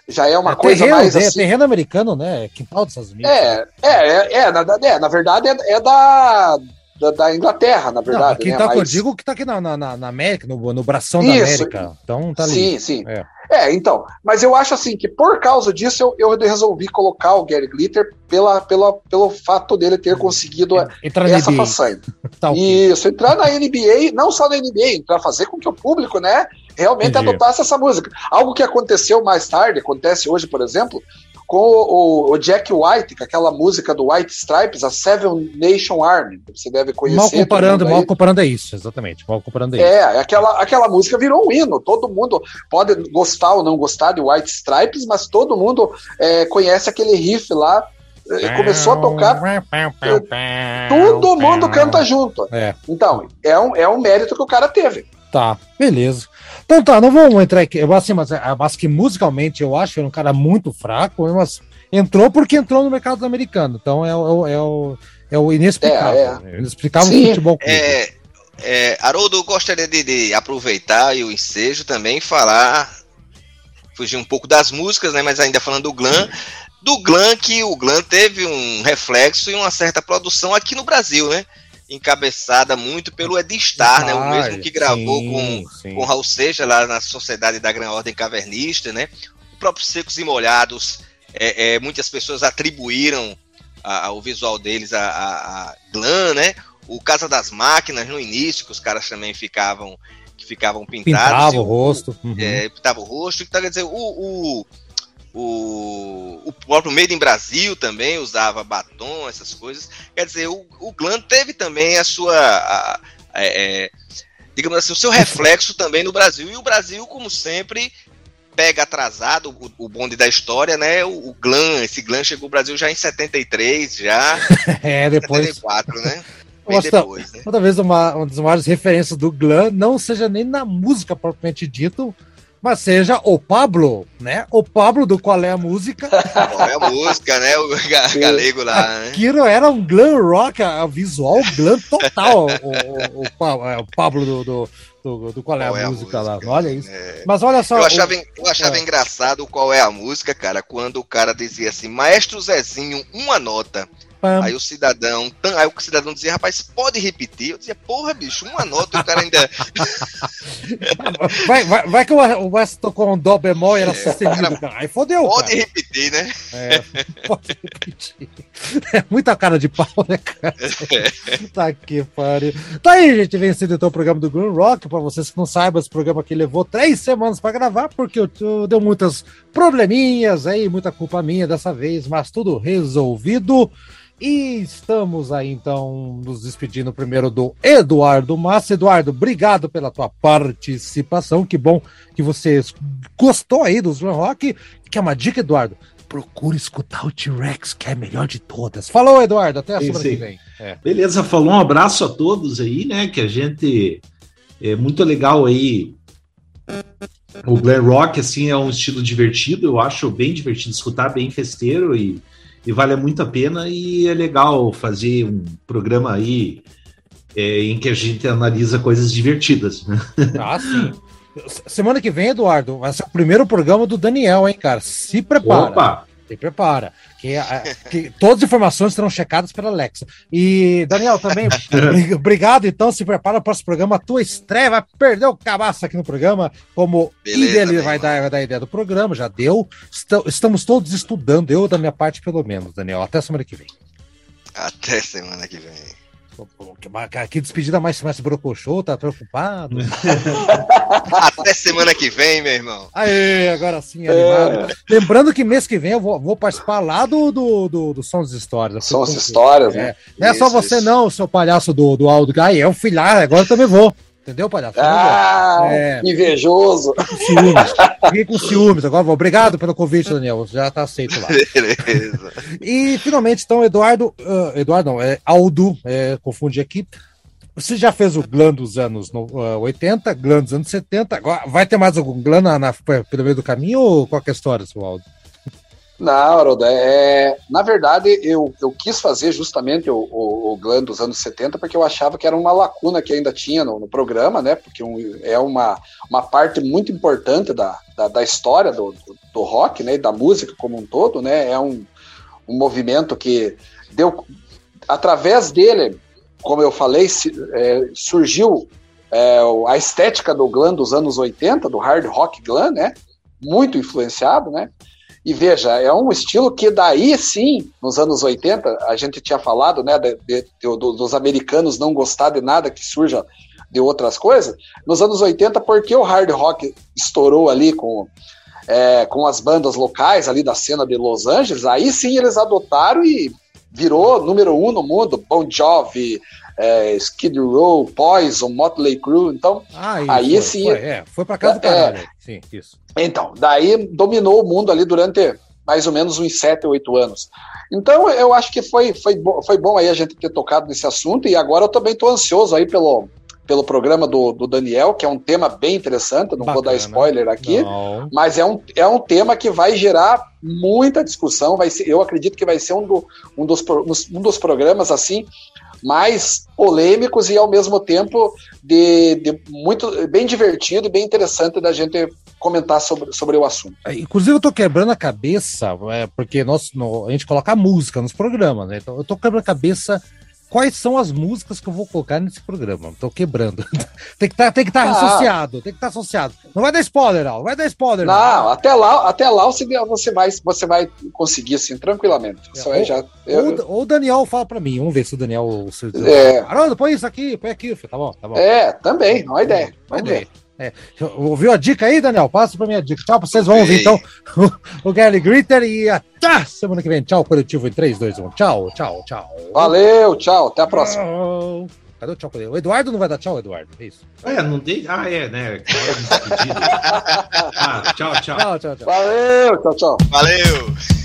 já é uma É coisa terreno, mais é assim. terreno americano, né? Quintal dos Estados Unidos. É, é, é, é, na, é, na verdade é, é da, da, da Inglaterra, na Não, verdade. quintal né? eu Mas- digo que tá aqui na, na, na- América, no, no bração da Isso. América. Então tá ali. Sim, sim. É. É. então. Mas eu acho assim que por causa disso eu, eu resolvi colocar o Gary Glitter pela, pela, pelo fato dele ter conseguido Entrar essa façanha. Tá, ok. Isso, entrar na NBA, não só na NBA, entrar fazer com que o público, né, realmente Entendi. adotasse essa música. Algo que aconteceu mais tarde, acontece hoje, por exemplo, com o, o Jack White, com aquela música do White Stripes, a Seven Nation Army, você deve conhecer. Mal comparando, mal comparando é isso, exatamente. Mal comparando é isso. É, aquela, aquela música virou um hino. Todo mundo pode gostar ou não gostar de White Stripes, mas todo mundo é, conhece aquele riff lá. É, Começou a tocar, todo mundo canta junto. É. Então, é um, é um mérito que o cara teve. Tá, beleza. Então tá, não vamos entrar aqui. Eu, assim, mas, mas que musicalmente eu acho ele um cara muito fraco, mas entrou porque entrou no mercado americano. Então é, o- é, o, é o inexplicável. É, É, Inexplicável Sim. futebol clube. É, é, Haroldo, eu gostaria de, de aproveitar e o ensejo também falar, fugir um pouco das músicas, né? Mas ainda falando do glam, do glam, que o glam teve um reflexo e uma certa produção aqui no Brasil, né? Encabeçada muito pelo Ed Star, né? O mesmo que gravou sim, com, sim. com Raul Seixas lá na Sociedade da Gran Ordem Cavernista, né? O próprio Secos e Molhados, é, é, muitas pessoas atribuíram a- a- o visual deles a, a, a glam, né? O Casa das Máquinas no início, que os caras também ficavam que ficavam pintados. Pintava o rosto. Uhum. é, pintava o rosto. Então, quer dizer, o, o, o, o próprio Made in Brasil também usava batom, essas coisas. Quer dizer, o, o glam teve também a sua. a- é, é, digamos assim, o seu reflexo também no Brasil. E o Brasil, como sempre, pega atrasado o, o bonde da história, né? O, o glam, esse glam chegou ao Brasil já em 73, já. É, depois. 74, né? Nossa, depois, né? Talvez uma, uma das maiores referências do Glam não seja nem na música propriamente dito, mas seja o Pablo, né? O Pablo do Qual é a Música. Qual é a música, né? O ga- galego lá, né? Aquilo era um glam rock, a visual glam total. o, o, o é, o Pablo do, do, do, do Qual é Qual a é a Música lá. música? Olha isso. É. Mas olha só. Eu o- achava, eu achava é. engraçado qual é a música, cara, quando o cara dizia assim, Maestro Zezinho, uma nota. Pam, Aí o cidadão, aí o cidadão dizia, rapaz, pode repetir? Eu dizia, porra, bicho, uma nota, e o cara ainda. vai, vai, vai que o West tocou um dó bemol e era sustenido, cara. Aí fodeu. Pode cara. repetir, né? É, pode repetir. É muita cara de pau, né, cara? tá que pariu. Tá aí, gente, vencido então o programa do Green Rock. Pra vocês que não saibam, esse programa aqui levou três semanas pra gravar, porque eu, eu- deu muitas probleminhas aí, muita culpa minha dessa vez, mas tudo resolvido. E estamos aí, então, nos despedindo primeiro do Eduardo Massa. Eduardo, obrigado pela tua participação. Que bom que você gostou aí dos Run Rock. Que é uma dica, Eduardo. Procure escutar o T-Rex, que é a melhor de todas. Falou, Eduardo. Até a Sim, semana sim. que vem. É. Beleza, falou um abraço a todos aí, né? Que a gente é muito legal aí. O glam rock assim é um estilo divertido, eu acho bem divertido escutar, bem festeiro e, e vale muito a pena e é legal fazer um programa aí é, em que a gente analisa coisas divertidas. Né? Ah, sim. Semana que vem, Eduardo, vai ser o primeiro programa do Daniel, hein, cara? Se prepara. Opa! Se prepara. Que, que todas as informações serão checadas pela Alexa. E, Daniel, também, obri- obrigado. Então, se prepara para o próximo programa. A tua estreia vai perder o cabaço aqui no programa. Como Beleza, meu vai, dar, vai dar a ideia do programa, já deu. Esta- Estamos todos estudando, eu da minha parte, pelo menos, Daniel. Até semana que vem. Até semana que vem. Que, despedida mais, mais brocochô, tá preocupado? Até semana que vem, meu irmão. Aê, agora sim, animado. Lembrando que mês que vem eu vou, vou participar lá do, do, do, do Sons Histórias. São as histórias, É. né? Não é só Isso, você, isso. não, seu palhaço do, do Aldo Gai. Eu fui lá, agora eu também vou. Entendeu, palhaço? Ah, É. invejoso. com ciúmes. Fiquei com ciúmes. Agora vou. Obrigado pelo convite, Daniel. Já tá aceito lá. Beleza. E finalmente, então, Eduardo. ah, Eduardo não, é Aldo, é, confundi aqui. Você já fez o Glam dos anos no- ah, 80, Glam dos anos 70. Agora, vai ter mais algum Glam na, na- pelo meio do caminho ou qual que é a história, seu Aldo? Não, Haroldo, é, na verdade eu, eu quis fazer justamente o, o, o Glam dos anos 70 porque eu achava que era uma lacuna que ainda tinha no, no programa, né? Porque um- é uma, uma parte muito importante da, da, da história do, do, do rock, né? E da música como um todo, né? É um, um movimento que deu através dele, como eu falei, se- é, surgiu é, a estética do glam dos anos 80, do hard rock glam, né? Muito influenciado, né? E veja, é um estilo que daí sim, nos anos 80, a gente tinha falado, né, de- de- do- dos americanos não gostar de nada que surja de outras coisas. Nos anos 80, porque o hard rock estourou ali com, é, com as bandas locais ali da cena de Los Angeles, aí sim eles adotaram e virou número um no mundo. Bon Jovi, é, Skid Row, Poison, Motley Crue. Então, Ah, Aí foi, sim- Foi, é, foi pra casa do É. Sim, isso. Então, daí dominou o mundo ali durante mais ou menos uns 7, 8 anos. Então, eu acho que foi, foi, bo- foi bom aí a gente ter tocado nesse assunto, e agora eu também estou ansioso aí pelo, pelo programa do, do Daniel, que é um tema bem interessante, não vou dar Bacana. spoiler aqui, Não. mas é um, é um tema que vai gerar muita discussão, vai ser, eu acredito que vai ser um, do, um, dos, um dos programas, assim, mais polêmicos e ao mesmo tempo de, de muito bem divertido e bem interessante da gente comentar sobre, sobre o assunto. É, Inclusive, eu tô quebrando a cabeça, é, porque nós, no- a gente coloca música nos programas, né? Então, eu tô quebrando a cabeça quais são as músicas que eu vou colocar nesse programa. Tô quebrando. tem que estar tem que tá Ah. associado, tem que estar associado. Não vai dar spoiler, Al, não vai dar spoiler. Não, até lá, até lá você, você, vai, você vai conseguir, assim, tranquilamente. Isso aí ou- já, eu- ou o Daniel fala pra mim, vamos ver se o Daniel. Se, É. Haroldo, põe isso aqui, põe aqui, filho. tá bom, tá bom. é, também, não é ideia. Vamos Vamos ver. É, ouviu a dica aí, Daniel? Passa pra minha dica. Tchau vocês. Vamos ouvir então o, Gary Gritter e até semana que vem. Tchau, coletivo em 3, 2, 1. Tchau, tchau, tchau. Valeu, tchau, até a próxima. Tchau. Cadê o tchau? O Eduardo não vai dar tchau, Eduardo? É isso. É, não dei. Ah, é, né? Ah, tchau, tchau. Tchau, tchau, tchau. Valeu, tchau, tchau. Valeu!